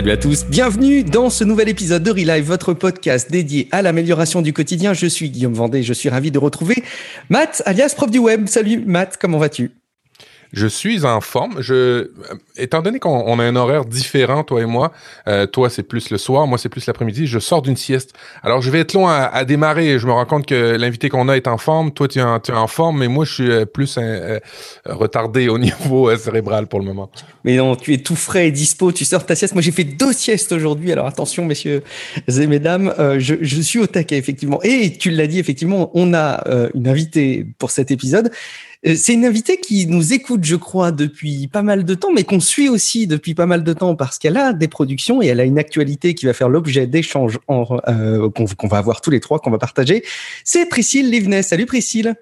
Salut à tous, bienvenue dans ce nouvel épisode de Relive, votre podcast dédié à l'amélioration du quotidien. Je suis Guillaume Vendée, je suis ravi de retrouver Matt, alias prof du web. Salut Matt, comment vas-tu? Je suis en forme. Je, euh, étant donné qu'on a un horaire différent, toi et moi, euh, toi c'est plus le soir, moi c'est plus l'après-midi, je sors d'une sieste. Alors je vais être long à, démarrer. Je me rends compte que l'invité qu'on a est en forme. Toi tu es en, en forme, mais moi je suis euh, plus retardé au niveau cérébral pour le moment. Mais non, tu es tout frais et dispo. Tu sors ta sieste. Moi j'ai fait deux siestes aujourd'hui. Alors attention messieurs et mesdames, je, je, suis au taquet effectivement. Et tu l'as dit effectivement, on a une invitée pour cet épisode. Euh, c'est une invitée qui nous écoute, je crois, depuis pas mal de temps, mais qu'on suit aussi depuis pas mal de temps parce qu'elle a des productions et elle a une actualité qui va faire l'objet d'échanges euh, qu'on va avoir tous les trois, qu'on va partager. C'est Priscille Livnet. Salut Priscille.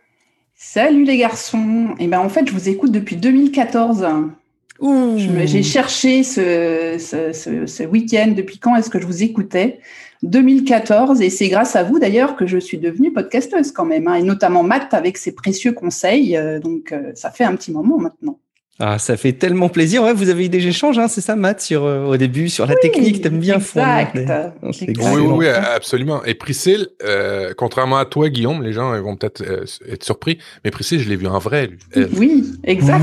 Salut les garçons. Et eh ben en fait, je vous écoute depuis 2014. J'ai cherché ce, ce, ce week-end depuis quand est-ce que je vous écoutais. 2014 et c'est grâce à vous d'ailleurs que je suis devenue podcasteuse quand même, hein, et notamment Matt avec ses précieux conseils. Euh, donc euh, ça fait un petit moment maintenant. Ah, ça fait tellement plaisir. Ouais, vous avez eu des échanges, hein, c'est ça, Matt, sur euh, au début sur la technique? T'aimes bien exact. Oui, oui, absolument. Et Priscille, euh, contrairement à toi, Guillaume, les gens vont peut-être euh, être surpris, mais Priscille, je l'ai vue en vrai. Oui, exact.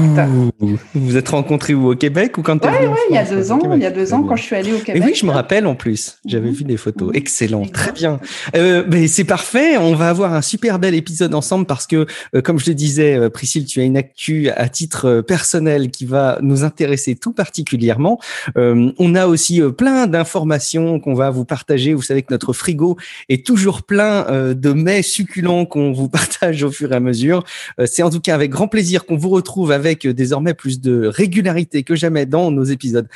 Vous vous êtes rencontrés où? Au Québec ou quand Oui, oui, il y a deux ans. Il y a deux ans quand je suis allée au Québec. Et oui, je me rappelle en plus. J'avais vu des photos. Excellent, très bien. Euh, mais c'est parfait. On va avoir un super bel épisode ensemble parce que, comme je le disais, Priscille, tu as une actu à titre personnel qui va nous intéresser tout particulièrement. Euh, on a aussi euh, plein d'informations qu'on va vous partager. Vous savez que notre frigo est toujours plein euh, de mets succulents qu'on vous partage au fur et à mesure. C'est en tout cas avec grand plaisir qu'on vous retrouve avec désormais plus de régularité que jamais dans nos épisodes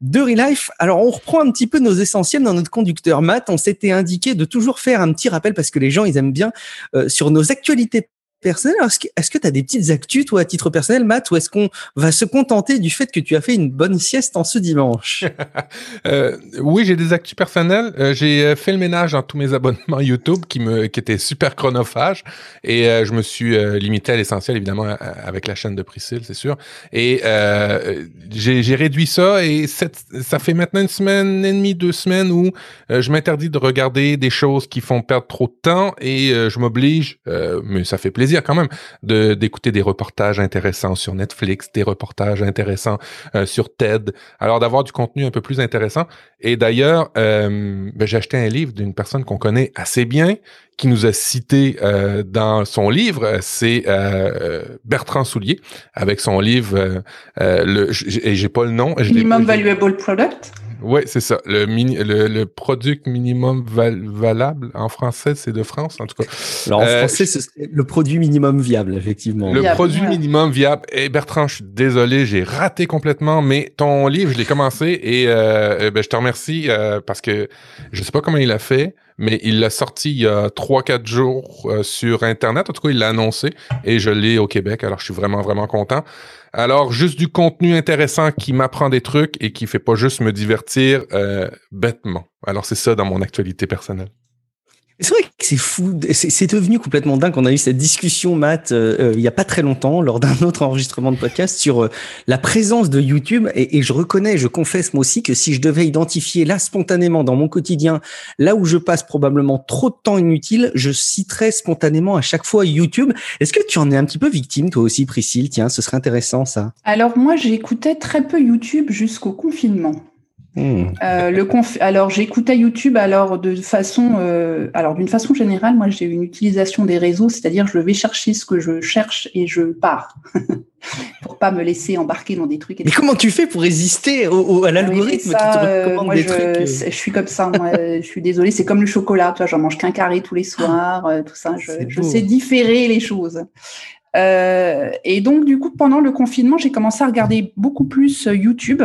de Relife. Alors on reprend un petit peu nos essentiels dans notre conducteur Matt. On s'était indiqué de toujours faire un petit rappel parce que les gens ils aiment bien sur nos actualités personnel. Est-ce que tu as des petites actus, toi, à titre personnel, Matt, ou est-ce qu'on va se contenter du fait que tu as fait une bonne sieste en ce dimanche? Euh, Oui, j'ai des actus personnelles. Euh, j'ai euh, fait le ménage dans tous mes abonnements YouTube qui étaient super chronophages et je me suis limité à l'essentiel, évidemment, avec la chaîne de Priscille, c'est sûr. Et j'ai réduit ça et ça fait maintenant une semaine et demie, deux semaines où je m'interdis de regarder des choses qui font perdre trop de temps et je m'oblige, mais ça fait plaisir quand même de d'écouter des reportages intéressants sur Netflix, des reportages intéressants euh, sur TED. Alors d'avoir du contenu un peu plus intéressant. Et d'ailleurs, euh, ben, j'ai acheté un livre d'une personne qu'on connaît assez bien, qui nous a cité euh, dans son livre, c'est Bertrand Soulier, avec son livre, le, et j'ai pas le nom. Minimum Valuable Product. Oui, c'est ça. Le, le, le, produit minimum valable en français, c'est de France, en tout cas. Alors, en euh, français, c'est le produit minimum viable, effectivement. Le produit minimum viable. Et eh, Bertrand, je suis désolé, j'ai raté complètement, mais ton livre, je l'ai commencé et euh, eh ben, je te remercie euh, parce que je sais pas comment il a fait, mais il l'a sorti il y a 3-4 jours sur Internet. En tout cas, il l'a annoncé et je l'ai au Québec. Alors, je suis vraiment, vraiment content. Alors, juste du contenu intéressant qui m'apprend des trucs et qui fait pas juste me divertir euh, bêtement. Alors, c'est ça dans mon actualité personnelle. C'est vrai que c'est fou, c'est devenu complètement dingue. On a eu cette discussion, Matt, euh, euh, il y a pas très longtemps, lors d'un autre enregistrement de podcast, sur euh, la présence de YouTube. Et, et, je reconnais, je confesse moi aussi que si je devais identifier là spontanément dans mon quotidien, là où je passe probablement trop de temps inutile, je citerais spontanément à chaque fois YouTube. Est-ce que tu en es un petit peu victime, toi aussi, Priscille? Tiens, ce serait intéressant ça. Alors moi, j'écoutais très peu YouTube jusqu'au confinement. Hmm. Euh, le alors j'écoutais YouTube alors de façon euh, alors d'une façon générale moi j'ai une utilisation des réseaux c'est-à-dire je vais chercher ce que je cherche et je pars pour pas me laisser embarquer dans des trucs. Mais comment tu fais pour résister au, à l'algorithme qui te euh, recommande des je, trucs Je suis comme ça je suis désolée c'est comme le chocolat toi j'en mange qu'un carré tous les soirs tout ça je, je sais différer les choses. et donc du coup pendant le confinement j'ai commencé à regarder beaucoup plus YouTube.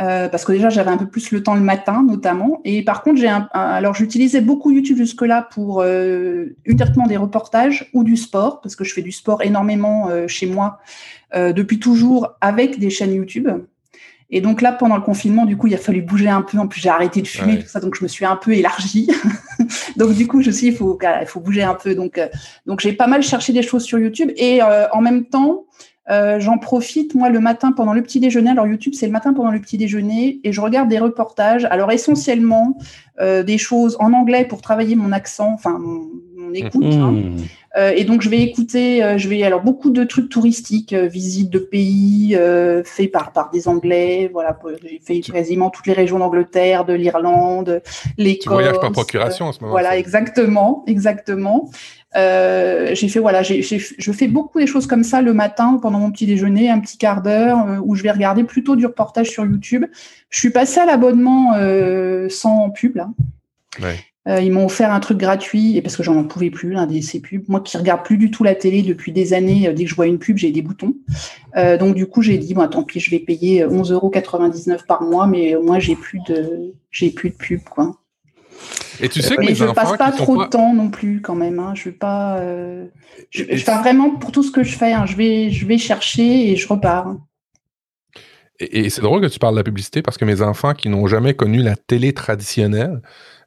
Euh, parce que déjà j'avais un peu plus le temps le matin notamment. Et par contre, j'ai un, alors j'utilisais beaucoup YouTube jusque-là pour euh, uniquement des reportages ou du sport, parce que je fais du sport énormément euh, chez moi euh, depuis toujours avec des chaînes YouTube. Et donc là, pendant le confinement, du coup, il a fallu bouger un peu. En plus, j'ai arrêté de fumer, tout ça, donc je me suis un peu élargie. donc du coup, je suis, il faut, il faut bouger un peu. Donc, donc j'ai pas mal cherché des choses sur YouTube et en même temps, Euh, j'en profite, moi, le matin pendant le petit déjeuner. Alors, YouTube, c'est le matin pendant le petit déjeuner et je regarde des reportages. Alors, essentiellement, euh, des choses en anglais pour travailler mon accent, enfin, mon, écoute. Hein. Mmh. Et donc, je vais écouter, je vais, alors, beaucoup de trucs touristiques, visites de pays faits par, par des Anglais. Voilà, j'ai fait quasiment toutes les régions d'Angleterre, de l'Irlande, l'Écosse. Tu voyages par procuration en ce moment. Voilà, exactement, exactement. Euh, j'ai fait voilà, j'ai, je fais beaucoup des choses comme ça le matin pendant mon petit déjeuner, un petit quart d'heure euh, où je vais regarder plutôt du reportage sur YouTube. Je suis passée à l'abonnement euh, sans pub là. Ouais. Ils m'ont offert un truc gratuit et parce que j'en pouvais plus l'un des ces pubs. Moi qui regarde plus du tout la télé depuis des années, dès que je vois une pub, j'ai des boutons. donc du coup j'ai dit bon tant pis, je vais payer 11,99 euros par mois, mais moi j'ai plus de j'ai plus de pub quoi. Et tu sais que mais je passe pas trop de temps non plus quand même. Hein. Je vais pas. Euh, je, fais vraiment pour tout ce que je fais. Hein. Je vais, je vais chercher et je repars. Et, c'est drôle que tu parles de la publicité parce que mes enfants qui n'ont jamais connu la télé traditionnelle,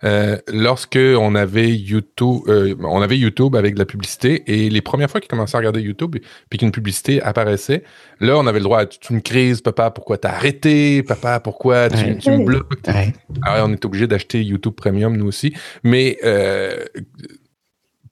euh, lorsque on avait YouTube, euh, on avait YouTube avec de la publicité et les premières fois qu'ils commençaient à regarder YouTube puis qu'une publicité apparaissait, là on avait le droit à toute une crise, papa pourquoi t'as arrêté, papa pourquoi tu, me bloques? Alors on est obligé d'acheter YouTube Premium nous aussi, mais euh,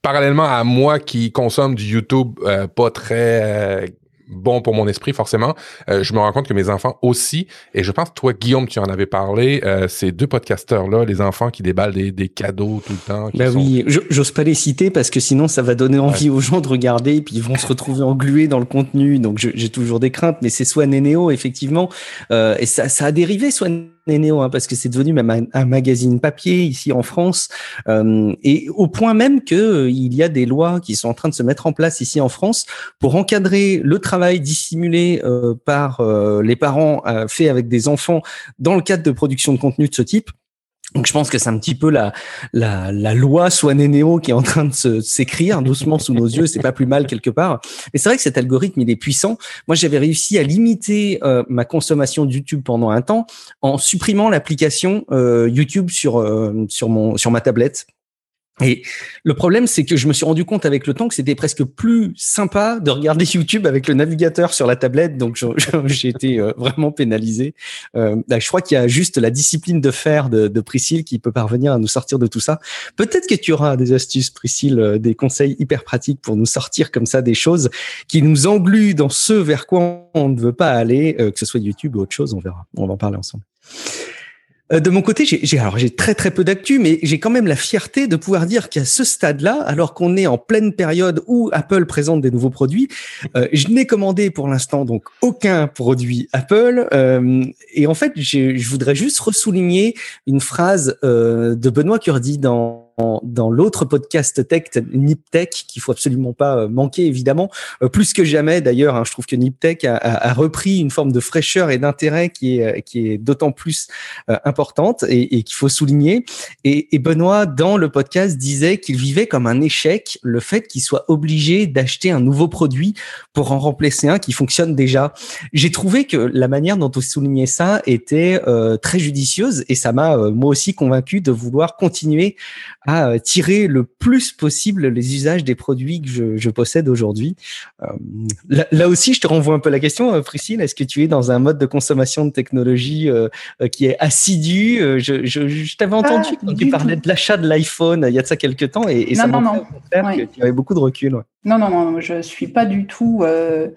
parallèlement à moi qui consomme du YouTube euh, pas très bon pour mon esprit, forcément. Euh, je me rends compte que mes enfants aussi, et je pense, toi, Guillaume, tu en avais parlé, euh, ces deux podcasteurs-là, les enfants qui déballent des, des cadeaux tout le temps. Bah oui, j'ose pas les citer parce que sinon, ça va donner envie aux gens de regarder, puis ils vont se retrouver englués dans le contenu. Donc, j'ai toujours des craintes, mais c'est soit Nénéo, effectivement, euh, et ça, ça a dérivé, soit Nénéo, hein, parce que c'est devenu même un, magazine papier ici en France, euh, et au point même que euh, y a des lois qui sont en train de se mettre en place ici en France pour encadrer le travail dissimulé euh, par les parents fait avec des enfants dans le cadre de production de contenu de ce type. Donc je pense que c'est un petit peu la, loi soit nénéo qui est en train de s'écrire doucement sous nos yeux. C'est pas plus mal quelque part. Mais c'est vrai que cet algorithme il est puissant. Moi j'avais réussi à limiter euh, ma consommation de YouTube pendant un temps en supprimant l'application euh, YouTube sur euh, sur mon sur ma tablette et le problème, c'est que je me suis rendu compte avec le temps que c'était presque plus sympa de regarder YouTube avec le navigateur sur la tablette. Donc, j'ai été euh, vraiment pénalisé. Euh, bah, je crois qu'il y a juste la discipline de faire de, de, Priscille qui peut parvenir à nous sortir de tout ça. Peut-être que tu auras des astuces, Priscille, euh, des conseils hyper pratiques pour nous sortir comme ça des choses qui nous engluent dans ce vers quoi on ne veut pas aller, que ce soit YouTube ou autre chose. On verra. On va en parler ensemble. Euh, de mon côté, j'ai alors j'ai très très peu d'actu, mais j'ai quand même la fierté de pouvoir dire qu'à ce stade-là, alors qu'on est en pleine période où Apple présente des nouveaux produits, euh, je n'ai commandé pour l'instant donc aucun produit Apple. Euh, et en fait, je voudrais juste ressouligner une phrase de Benoît Curdi dans dans, l'autre podcast tech, Niptech, qu'il faut absolument pas euh, manquer évidemment, euh, plus que jamais d'ailleurs. Hein, je trouve que Niptech a, a, repris une forme de fraîcheur et d'intérêt qui est qui est d'autant plus euh, importante et, et qu'il faut souligner. Et, et, Benoît dans le podcast disait qu'il vivait comme un échec le fait qu'il soit obligé d'acheter un nouveau produit pour en remplacer un qui fonctionne déjà. J'ai trouvé que la manière dont on soulignait ça était très judicieuse et ça m'a moi aussi convaincu de vouloir continuer à euh, tirer le plus possible les usages des produits que je, je possède aujourd'hui. Euh, là, aussi, je te renvoie un peu la question, euh, Priscille. Est-ce que tu es dans un mode de consommation de technologie qui est assidu? Je, je, je t'avais entendu quand tu parlais de l'achat de l'iPhone il y a de ça quelques temps et, et ça non, non. que tu avais beaucoup de recul. Non, non, non, je suis pas du tout. Euh,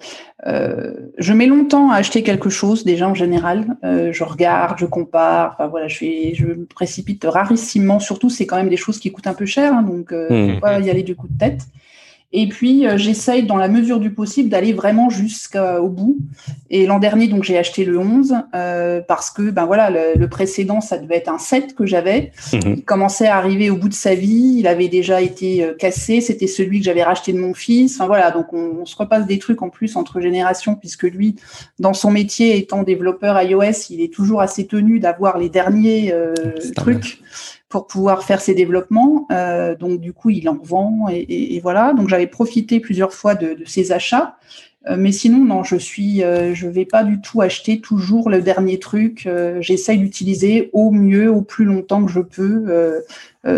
je mets longtemps à acheter quelque chose déjà en général. Je regarde, je compare. Enfin, voilà, je, je me précipite rarissimement. Surtout, c'est quand même des choses qui coûtent un peu cher, hein, donc euh, mmh. faut pas y aller du coup de tête. Et puis, euh, j'essaye, dans la mesure du possible, d'aller vraiment jusqu'au bout. Et l'an dernier, donc, j'ai acheté le 11 euh, parce que, ben voilà, le, précédent, ça devait être un 7 que j'avais. Mhm. Il commençait à arriver au bout de sa vie. Il avait déjà été euh, cassé. C'était celui que j'avais racheté de mon fils. Enfin, voilà. Donc, on, se repasse des trucs en plus entre générations puisque lui, dans son métier, étant développeur iOS, il est toujours assez tenu d'avoir les derniers trucs pour pouvoir faire ses développements. Euh, donc du coup, il en vend et, voilà. Donc j'avais profité plusieurs fois de, de ces achats. Euh, mais sinon, non, je suis, euh, je vais pas du tout acheter toujours le dernier truc. J'essaye d'utiliser au mieux, au plus longtemps que je peux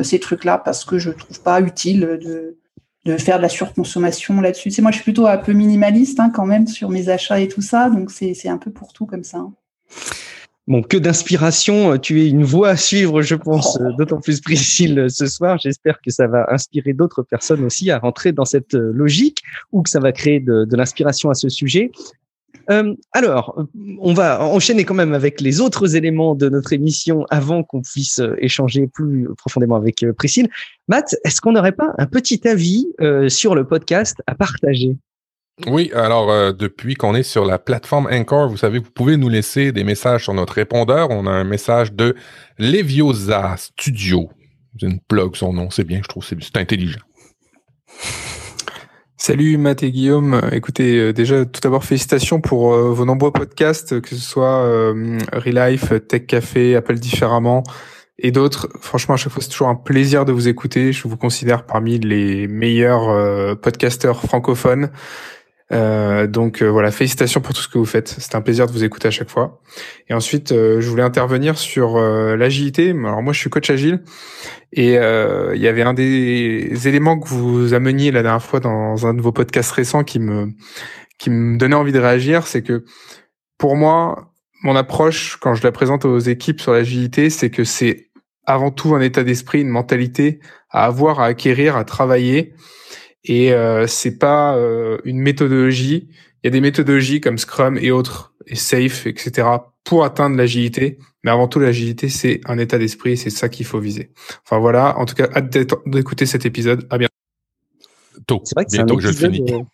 ces trucs-là parce que je trouve pas utile de, de faire de la surconsommation là-dessus. C'est moi, je suis plutôt un peu minimaliste hein, quand même sur mes achats et tout ça, donc c'est un peu pour tout comme ça. Hein. Bon, que d'inspiration. Tu es une voix à suivre, je pense, oh. d'autant plus Priscille ce soir. J'espère que ça va inspirer d'autres personnes aussi à rentrer dans cette logique ou que ça va créer de, de l'inspiration à ce sujet. Euh, alors, on va enchaîner quand même avec les autres éléments de notre émission avant qu'on puisse euh, échanger plus profondément avec euh, Priscille. Matt, est-ce qu'on n'aurait pas un petit avis sur le podcast à partager? Oui, alors depuis qu'on est sur la plateforme Anchor, vous savez, vous pouvez nous laisser des messages sur notre répondeur. On a un message de Leviosa Studio. C'est une plug son nom, c'est bien, je trouve, c'est intelligent. Salut Matt et Guillaume. Écoutez, euh, déjà tout d'abord félicitations pour euh, vos nombreux podcasts, que ce soit euh, Relife, Tech Café, Appel différemment et d'autres. Franchement, à chaque fois, c'est toujours un plaisir de vous écouter. Je vous considère parmi les meilleurs podcasteurs francophones. Euh, donc euh, voilà, félicitations pour tout ce que vous faites. C'est un plaisir de vous écouter à chaque fois. Et ensuite, euh, je voulais intervenir sur l'agilité. Alors moi, je suis coach agile et il y avait un des éléments que vous ameniez la dernière fois dans un de vos podcasts récents qui me qui me donnait envie de réagir, c'est que pour moi, mon approche quand je la présente aux équipes sur l'agilité, c'est que c'est avant tout un état d'esprit, une mentalité à avoir, à acquérir, à travailler et euh, c'est pas euh, une méthodologie. Il y a des méthodologies comme Scrum et autres, et Safe, etc. pour atteindre l'agilité. Mais avant tout, l'agilité, c'est un état d'esprit, c'est ça qu'il faut viser. Enfin voilà, en tout cas, hâte d'écouter cet épisode. À bientôt. C'est vrai que c'est un, épisode,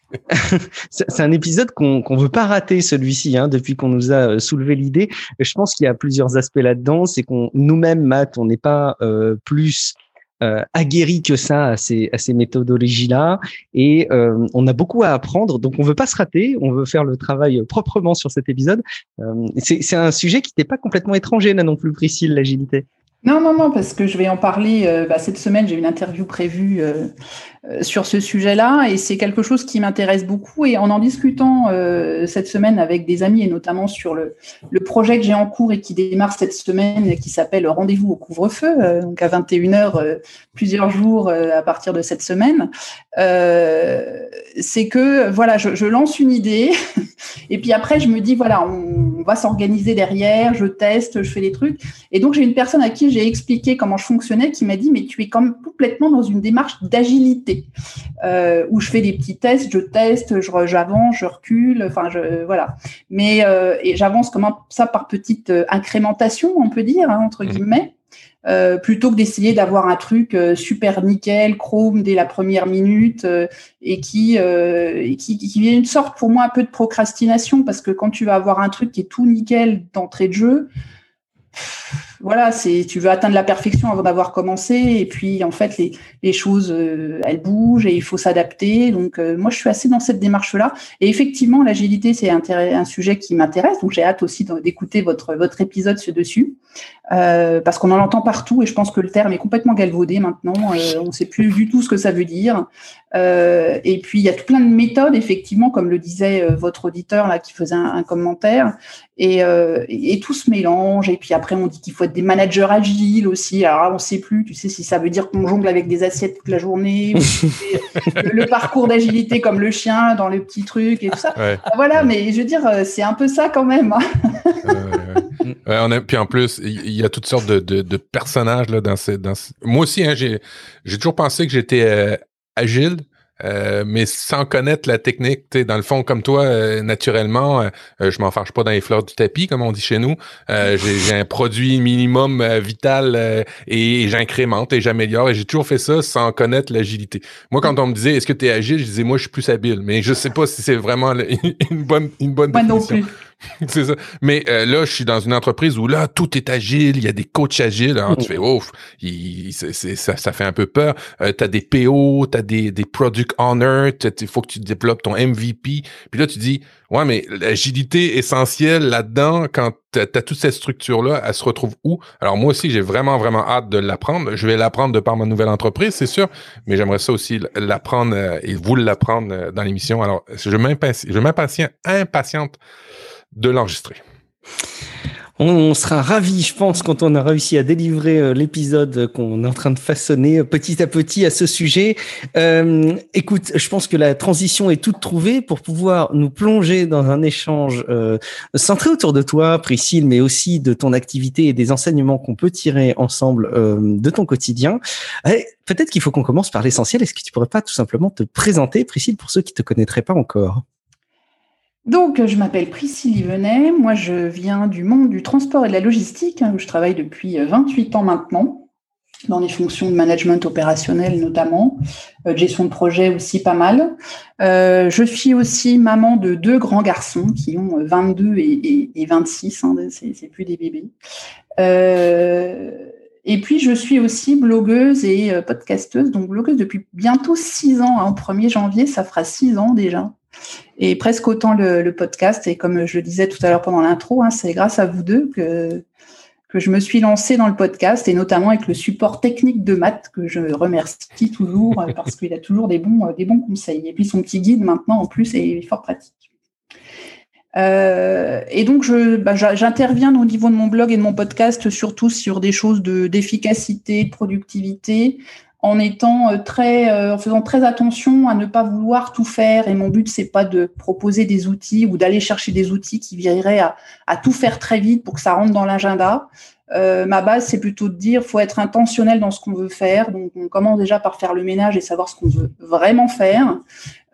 euh, c'est un épisode qu'on qu'on veut pas rater celui-ci hein, depuis qu'on nous a euh, soulevé l'idée. Je pense qu'il y a plusieurs aspects là-dedans. C'est qu'on nous-mêmes, Matt, on n'est pas euh, plus euh, aguerri que ça à ces, méthodologies-là. Et euh, on a beaucoup à apprendre. Donc, on veut pas se rater. On veut faire le travail proprement sur cet épisode. Euh, c'est un sujet qui n'était pas complètement étranger là non plus, Priscille, l'agilité. Non, non, non, parce que je vais en parler. Bah, cette semaine, j'ai une interview prévue euh, sur ce sujet-là et c'est quelque chose qui m'intéresse beaucoup. Et en en discutant euh, cette semaine avec des amis et notamment sur le, projet que j'ai en cours et qui démarre cette semaine qui s'appelle Rendez-vous au couvre-feu, euh, donc à 21h plusieurs jours à partir de cette semaine, c'est que voilà, je, je, lance une idée et puis après je me dis voilà, on, on va s'organiser derrière, je teste, je fais des trucs. Et donc j'ai une personne à qui j'ai expliqué comment je fonctionnais qui m'a dit mais tu es quand même complètement dans une démarche d'agilité euh, où je fais des petits tests, je teste, j'avance, je recule, enfin je voilà. Mais euh, et j'avance comme ça par petite euh, incrémentation, on peut dire hein, entre mmh. guillemets. plutôt que d'essayer d'avoir un truc super nickel, chrome dès la première minute et qui, qui, qui vient une sorte pour moi un peu de procrastination parce que quand tu vas avoir un truc qui est tout nickel d'entrée de jeu, voilà, c'est tu veux atteindre la perfection avant d'avoir commencé, et puis en fait les, les choses euh, elles bougent et il faut s'adapter. Donc euh, moi je suis assez dans cette démarche là, et effectivement l'agilité c'est un, sujet qui m'intéresse, donc j'ai hâte aussi d'écouter votre votre épisode dessus, euh, parce qu'on en entend partout et je pense que le terme est complètement galvaudé maintenant. on ne sait plus du tout ce que ça veut dire. et puis il y a tout plein de méthodes effectivement, comme le disait votre auditeur là qui faisait un, un commentaire, et, et, tout se mélange. Et puis après on dit qu'il faut être des managers agiles aussi. Alors on ne sait plus, tu sais, si ça veut dire qu'on jongle avec des assiettes toute la journée, le, parcours d'agilité comme le chien dans les petits trucs et tout ça. Voilà, mais je veux dire, euh, c'est un peu ça quand même. on a, puis en plus, il y, a toutes sortes de, personnages là, dans ces. Dans Moi aussi, hein, j'ai toujours pensé que j'étais euh, agile. Euh, mais sans connaître la technique, dans le fond, comme toi, euh, naturellement, euh, je m'en fâche pas dans les fleurs du tapis, comme on dit chez nous. j'ai un produit minimum vital et, j'incrémente et j'améliore. Et j'ai toujours fait ça sans connaître l'agilité. Moi, quand on me disait est-ce que tu es agile, je disais moi, je suis plus habile. Mais je sais pas si c'est vraiment une bonne, une bonne définition. non plus. c'est ça. Mais euh, là, je suis dans une entreprise où là, tout est agile, il y a des coachs agiles. Alors, tu fais, ouf, ça, ça fait un peu peur. Euh, tu as des PO, tu as des, des product owners, il faut que tu développes ton MVP. Puis là, tu dis, ouais, mais l'agilité essentielle là-dedans, quand tu as, toute cette structure-là, elle se retrouve où? Alors, moi aussi, j'ai vraiment, vraiment hâte de l'apprendre. Je vais l'apprendre de par ma nouvelle entreprise, c'est sûr, mais j'aimerais ça aussi l'apprendre euh, et vous l'apprendre dans l'émission. Alors, je m'impatiente, je m'impatiente de l'enregistrer. On, sera ravis, je pense, quand on a réussi à délivrer euh, l'épisode qu'on est en train de façonner euh, petit à petit à ce sujet. Euh, écoute, je pense que la transition est toute trouvée pour pouvoir nous plonger dans un échange centré autour de toi, Priscille, mais aussi de ton activité et des enseignements qu'on peut tirer ensemble de ton quotidien. Peut-être qu'il faut qu'on commence par l'essentiel. Est-ce que tu pourrais pas tout simplement te présenter, Priscille, pour ceux qui te connaîtraient pas encore? Donc, je m'appelle Priscille Yvenet. Moi, je viens du monde du transport et de la logistique, hein, où je travaille depuis 28 euh, ans maintenant, dans des fonctions de management opérationnel notamment, euh, gestion de projet aussi pas mal. Euh, je suis aussi maman de deux grands garçons qui ont 22 et, 26, hein, c'est plus des bébés. Et puis, je suis aussi blogueuse et podcasteuse, donc blogueuse depuis bientôt six ans. Hein, au 1er janvier, ça fera six ans déjà et presque autant le, podcast. Et comme je le disais tout à l'heure pendant l'intro, hein, c'est grâce à vous deux que, je me suis lancée dans le podcast et notamment avec le support technique de Matt que je remercie toujours euh, parce qu'il a toujours euh, des bons conseils. Et puis son petit guide maintenant en plus est fort pratique. Euh, et donc, je, bah, j'interviens au niveau de mon blog et de mon podcast surtout sur des choses de, d'efficacité, de productivité, en étant euh, très, euh, en faisant très attention à ne pas vouloir tout faire. Et mon but, c'est pas de proposer des outils ou d'aller chercher des outils qui viendraient à, à, tout faire très vite pour que ça rentre dans l'agenda. Euh, ma base, c'est plutôt de dire, faut être intentionnel dans ce qu'on veut faire. Donc, on commence déjà par faire le ménage et savoir ce qu'on veut vraiment faire.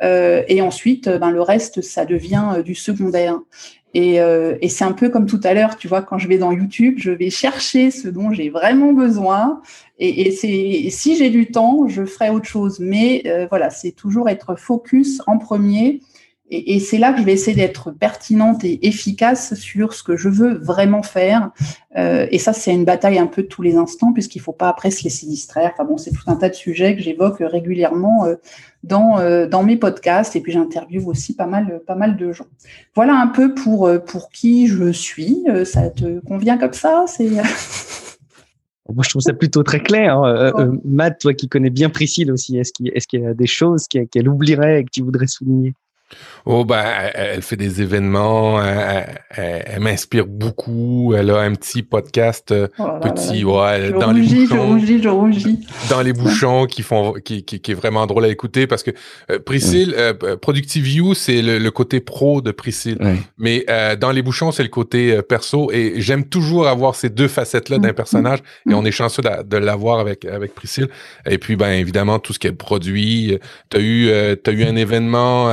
Et ensuite, ben, le reste, ça devient du secondaire. Et, euh, et c'est un peu comme tout à l'heure, tu vois, quand je vais dans YouTube, je vais chercher ce dont j'ai vraiment besoin. Et, et si j'ai du temps, je ferai autre chose. Mais euh, voilà, c'est toujours être focus en premier et, c'est là que je vais essayer d'être pertinente et efficace sur ce que je veux vraiment faire. Euh, et ça, c'est une bataille un peu de tous les instants, puisqu'il ne faut pas après se laisser distraire. Enfin bon, c'est tout un tas de sujets que j'évoque régulièrement euh, dans, euh, dans mes podcasts. Et puis j'interviewe aussi pas mal, pas mal de gens. Voilà un peu pour, pour qui je suis. Ça te convient comme ça? C'est. Moi, je trouve ça plutôt très clair. Hein. Matt, toi qui connais bien Priscille aussi, est-ce qu'il est y a des choses qu'elle oublierait et que tu voudrais souligner? Oh ben, elle, fait des événements, elle, m'inspire beaucoup. Elle a un petit podcast euh, oh petit, ouais, dans les bouchons, dans les bouchons qui font, qui, qui, est vraiment drôle à écouter parce que euh, Priscille, euh, Productive View, c'est le, côté pro de Priscille, mais dans les bouchons, c'est le côté perso. Et j'aime toujours avoir ces deux facettes là d'un mm. personnage. Et mm. on est chanceux de, l'avoir avec avec Priscille. Et puis ben évidemment tout ce qu'elle produit. T'as eu, t'as eu un événement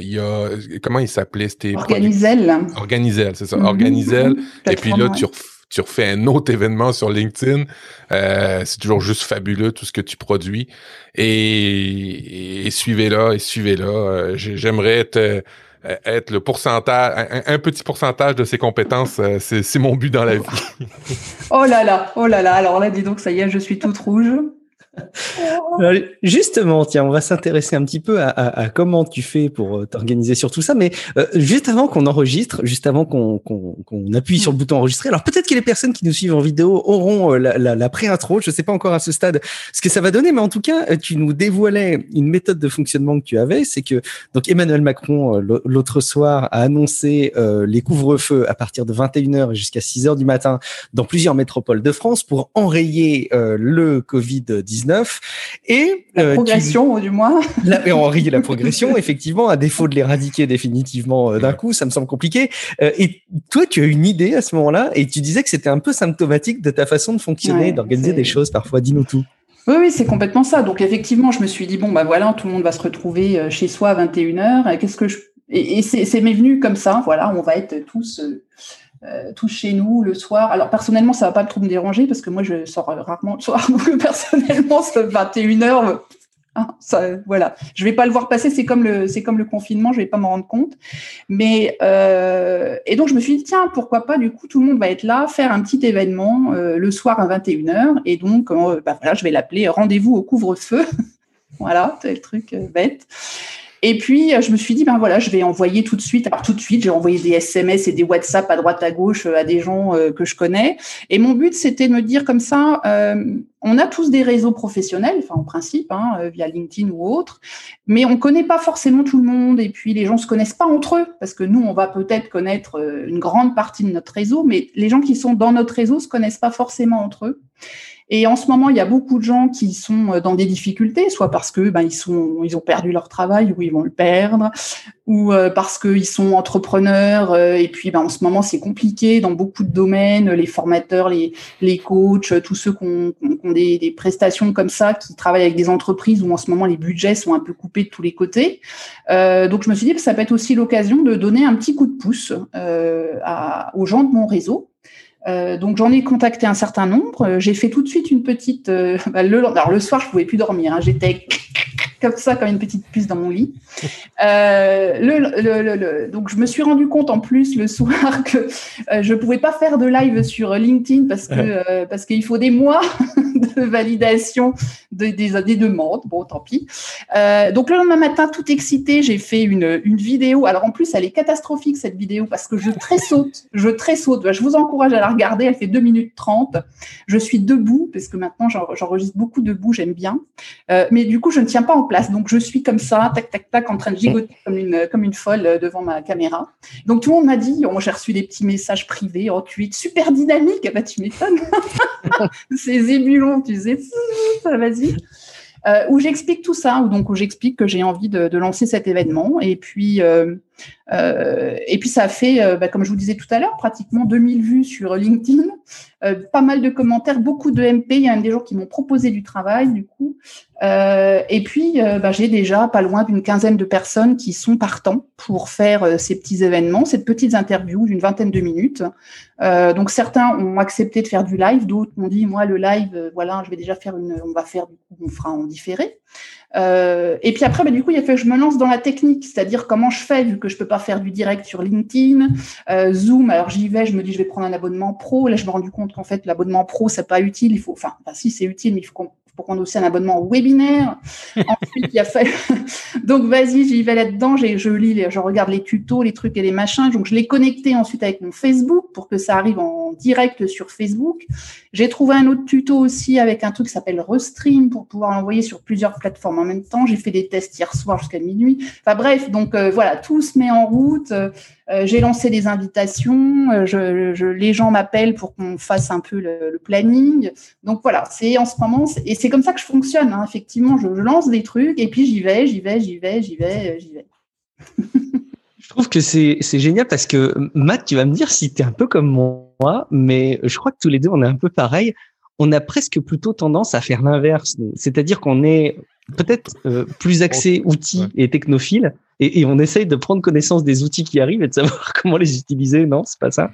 il y a comment il s'appelait c'était Organizel. Organizel, c'est ça. Mhm. Organizel. Mhm. Et puis là, tu, tu refais un autre événement sur LinkedIn. Euh, c'est toujours juste fabuleux tout ce que tu produis. Et, suivez-la et suivez-la. Euh, j'aimerais être euh, être le pourcentage, un, petit pourcentage de ses compétences, c'est mon but dans la vie. oh là là, oh là là. Alors là, dis donc, ça y est, je suis toute rouge. Oh. Euh, justement, tiens, on va s'intéresser un petit peu à, à, à comment tu fais pour euh, t'organiser sur tout ça. Mais euh, juste avant qu'on enregistre, juste avant qu'on qu qu appuie sur le bouton enregistrer, alors peut-être que les personnes qui nous suivent en vidéo auront euh, la, la, la pré-intro. Je ne sais pas encore à ce stade ce que ça va donner, mais en tout cas, tu nous dévoilais une méthode de fonctionnement que tu avais. C'est que donc Emmanuel Macron, l'autre soir, a annoncé euh, les couvre-feux à partir de 21h jusqu'à 6h du matin dans plusieurs métropoles de France pour enrayer le Covid-19 et, la euh, progression, du moins. La, et Henri, la progression, effectivement, à défaut de l'éradiquer définitivement euh, d'un coup, ça me semble compliqué. Euh, et toi, tu as une idée à ce moment-là, et tu disais que c'était un peu symptomatique de ta façon de fonctionner, d'organiser des choses parfois. Dis-nous tout. Oui, oui, c'est complètement ça. Donc effectivement, je me suis dit, bon, ben voilà, tout le monde va se retrouver chez soi à 21h. Qu'est-ce que je... Et, c'est m'est venu comme ça, voilà, on va être tous tous chez nous le soir. Alors personnellement, ça va pas trop me déranger parce que moi je sors rarement le soir, donc personnellement, ce 21 h hein, ça, voilà, je vais pas le voir passer. C'est comme le, confinement, je vais pas m'en rendre compte. Mais euh, et donc je me suis dit tiens, pourquoi pas du coup tout le monde va être là, faire un petit événement euh, le soir à 21 h et donc bah, voilà, je vais l'appeler rendez-vous au couvre-feu. voilà, c'est le truc bête. Et puis, je me suis dit, ben voilà, je vais envoyer tout de suite. Alors, tout de suite, j'ai envoyé des SMS et des WhatsApp à droite à gauche à des gens que je connais. Et mon but, c'était de me dire comme ça, on a tous des réseaux professionnels, enfin en principe, hein, euh, via LinkedIn ou autre, mais on ne connaît pas forcément tout le monde et puis les gens se connaissent pas entre eux parce que nous, on va peut-être connaître euh, une grande partie de notre réseau, mais les gens qui sont dans notre réseau se connaissent pas forcément entre eux. Et en ce moment, il y a beaucoup de gens qui sont euh, dans des difficultés, soit parce que ben, ils sont, ils ont perdu leur travail ou ils vont le perdre, ou euh, parce qu'ils sont entrepreneurs. Euh, et puis, ben, en ce moment, c'est compliqué dans beaucoup de domaines. Les formateurs, les, les coachs, tous ceux qui ont, des, des, prestations comme ça, qui travaillent avec des entreprises où en ce moment les budgets sont un peu coupés de tous les côtés. donc, je me suis dit que ça peut être aussi l'occasion de donner un petit coup de pouce à, aux gens de mon réseau. Euh, donc j'en ai contacté un certain nombre. Euh, j'ai fait tout de suite une petite. Euh, bah, le, alors le soir je pouvais plus dormir. Hein. J'étais comme ça, comme une petite puce dans mon lit. Euh, le, donc, je me suis rendu compte en plus le soir que euh, je pouvais pas faire de live sur LinkedIn parce que euh, parce qu'il faut des mois de validation de, des, des demandes. Bon, tant pis. donc le lendemain matin, tout excité, j'ai fait une, une vidéo. Alors en plus, elle est catastrophique cette vidéo parce que je tressaute, je tressaute. Je vous encourage à la regarder. Elle fait 2 minutes 30. Je suis debout parce que maintenant j'enregistre beaucoup debout, j'aime bien. mais du coup, je ne tiens pas en place donc je suis comme ça, tac, tac, tac, en train de gigoter comme une, comme une folle euh, devant ma caméra. Donc tout le monde m'a dit, oh, j'ai reçu des petits messages privés, oh tu super dynamique, ah bah tu m'étonnes. Ces ébulons, tu sais, vas-y. Euh, où j'explique tout ça, où donc où j'explique que j'ai envie de, lancer cet événement. Et puis, euh, et puis ça a fait, euh, bah, comme je vous disais tout à l'heure, pratiquement 2000 vues sur LinkedIn, euh, pas mal de commentaires, beaucoup de MP. Il y a même des gens qui m'ont proposé du travail, du coup. et puis, bah, j'ai déjà pas loin d'une quinzaine de personnes qui sont partants pour faire ces petits événements, ces petites interviews d'une vingtaine de minutes. donc certains ont accepté de faire du live, d'autres m'ont dit moi le live, voilà, je vais déjà faire une, on va faire, du coup, on fera en différé. Euh, et puis après, bah, du coup, il a que je me lance dans la technique, c'est-à-dire comment je fais, vu que je peux pas faire du direct sur LinkedIn, euh, Zoom. Alors j'y vais, je me dis je vais prendre un abonnement pro. Là, je me rendu compte qu'en fait l'abonnement pro c'est pas utile. Il faut, enfin, si c'est utile, mais il faut qu'on pour qu'on ait aussi un abonnement webinaire. Ensuite, il a fait. donc, vas-y, j'y vais là-dedans. Je lis, je regarde les tutos, les trucs et les machins. Donc, je l'ai connecté ensuite avec mon Facebook pour que ça arrive en direct sur Facebook. J'ai trouvé un autre tuto aussi avec un truc qui s'appelle Restream pour pouvoir l'envoyer sur plusieurs plateformes en même temps. J'ai fait des tests hier soir jusqu'à minuit. Enfin, bref, donc euh, voilà, tout se met en route. Euh, j'ai lancé des invitations. Euh, je, les gens m'appellent pour qu'on fasse un peu le, planning. Donc voilà, c'est en ce moment, et c'est comme ça que je fonctionne. Hein. Effectivement, je, lance des trucs et puis j'y vais, j'y vais, j'y vais, j'y vais, j'y vais. je trouve que c'est génial parce que Matt, tu vas me dire si tu es un peu comme moi, mais je crois que tous les deux, on est un peu pareil. On a presque plutôt tendance à faire l'inverse. C'est-à-dire qu'on est peut-être euh, plus axé outils et technophile et, et, on essaye de prendre connaissance des outils qui arrivent et de savoir comment les utiliser. Non, c'est pas ça.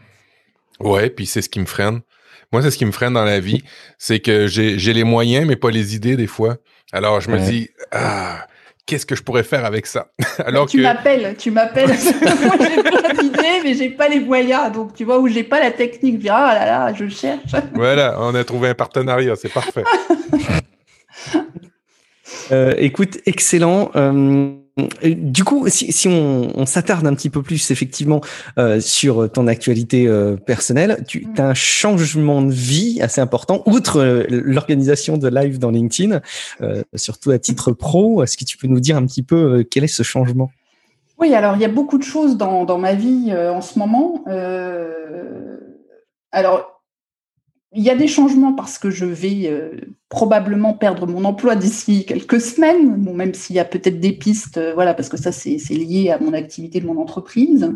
Ouais, puis c'est ce qui me freine. Moi, c'est ce qui me freine dans la vie, c'est que j'ai les moyens, mais pas les idées des fois. Alors, je me dis, ah, qu'est-ce que je pourrais faire avec ça? Alors tu m'appelles, tu m'appelles. Moi, j'ai plein d'idées, mais j'ai pas les moyens. Donc, tu vois, où j'ai pas la technique, je dis, ah là là, je cherche. voilà, on a trouvé un partenariat, c'est parfait. Euh, écoute, excellent. Euh, du coup, si, on, s'attarde un petit peu plus effectivement euh, sur ton actualité personnelle, tu mm. as un changement de vie assez important, outre l'organisation de live dans LinkedIn, surtout à titre pro. Est-ce que tu peux nous dire un petit peu quel est ce changement? Oui, alors il y a beaucoup de choses dans, dans ma vie en ce moment. alors, il y a des changements parce que je vais euh, probablement perdre mon emploi d'ici quelques semaines, bon, même s'il y a peut-être des pistes, euh, voilà, parce que ça c'est lié à mon activité de mon entreprise.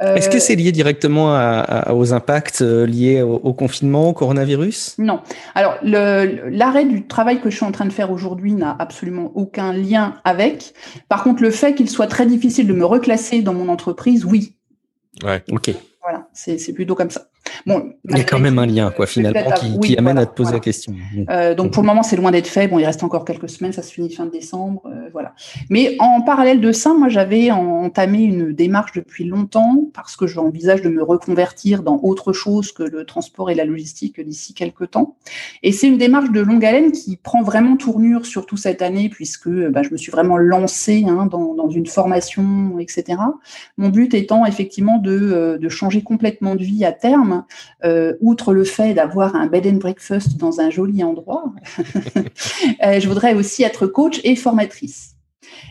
Euh, Est-ce que c'est lié directement à, aux impacts liés au, confinement, au coronavirus? Non. Alors l'arrêt du travail que je suis en train de faire aujourd'hui n'a absolument aucun lien avec. Par contre, le fait qu'il soit très difficile de me reclasser dans mon entreprise, oui. Ouais. Ok. Voilà, c'est plutôt comme ça. Bon, il y a quand même un lien, quoi, finalement, qui, amène à te poser la question. Euh, donc pour le moment, c'est loin d'être fait. Bon, il reste encore quelques semaines, ça se finit fin décembre, euh, voilà. Mais en parallèle de ça, moi, j'avais entamé une démarche depuis longtemps parce que j'envisage de me reconvertir dans autre chose que le transport et la logistique d'ici quelques temps. Et c'est une démarche de longue haleine qui prend vraiment tournure surtout cette année puisque bah, je me suis vraiment lancée hein, dans, dans, une formation, etc. Mon but étant effectivement de, euh, de changer complètement de vie à terme, euh, outre le fait d'avoir un bed and breakfast dans un joli endroit. euh, je voudrais aussi être coach et formatrice.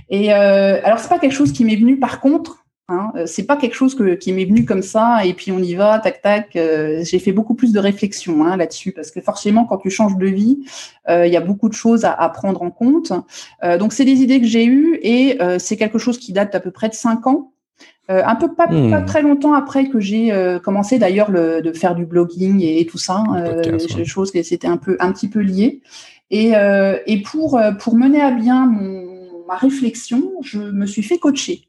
Et euh, alors c'est pas quelque chose qui m'est venu par contre Hein, euh, c'est pas quelque chose que, qui m'est venu comme ça et puis on y va, tac tac. J'ai fait beaucoup plus de réflexion hein, là-dessus parce que forcément quand tu changes de vie, il y a beaucoup de choses à, à prendre en compte. donc c'est des idées que j'ai eues et c'est quelque chose qui date d'à peu près de cinq ans. Un peu pas, hmm. pas, très longtemps après que j'ai commencé d'ailleurs de faire du blogging et, tout ça, des choses qui c'était un peu un petit peu lié. Et, et pour pour mener à bien mon, ma réflexion, je me suis fait coacher.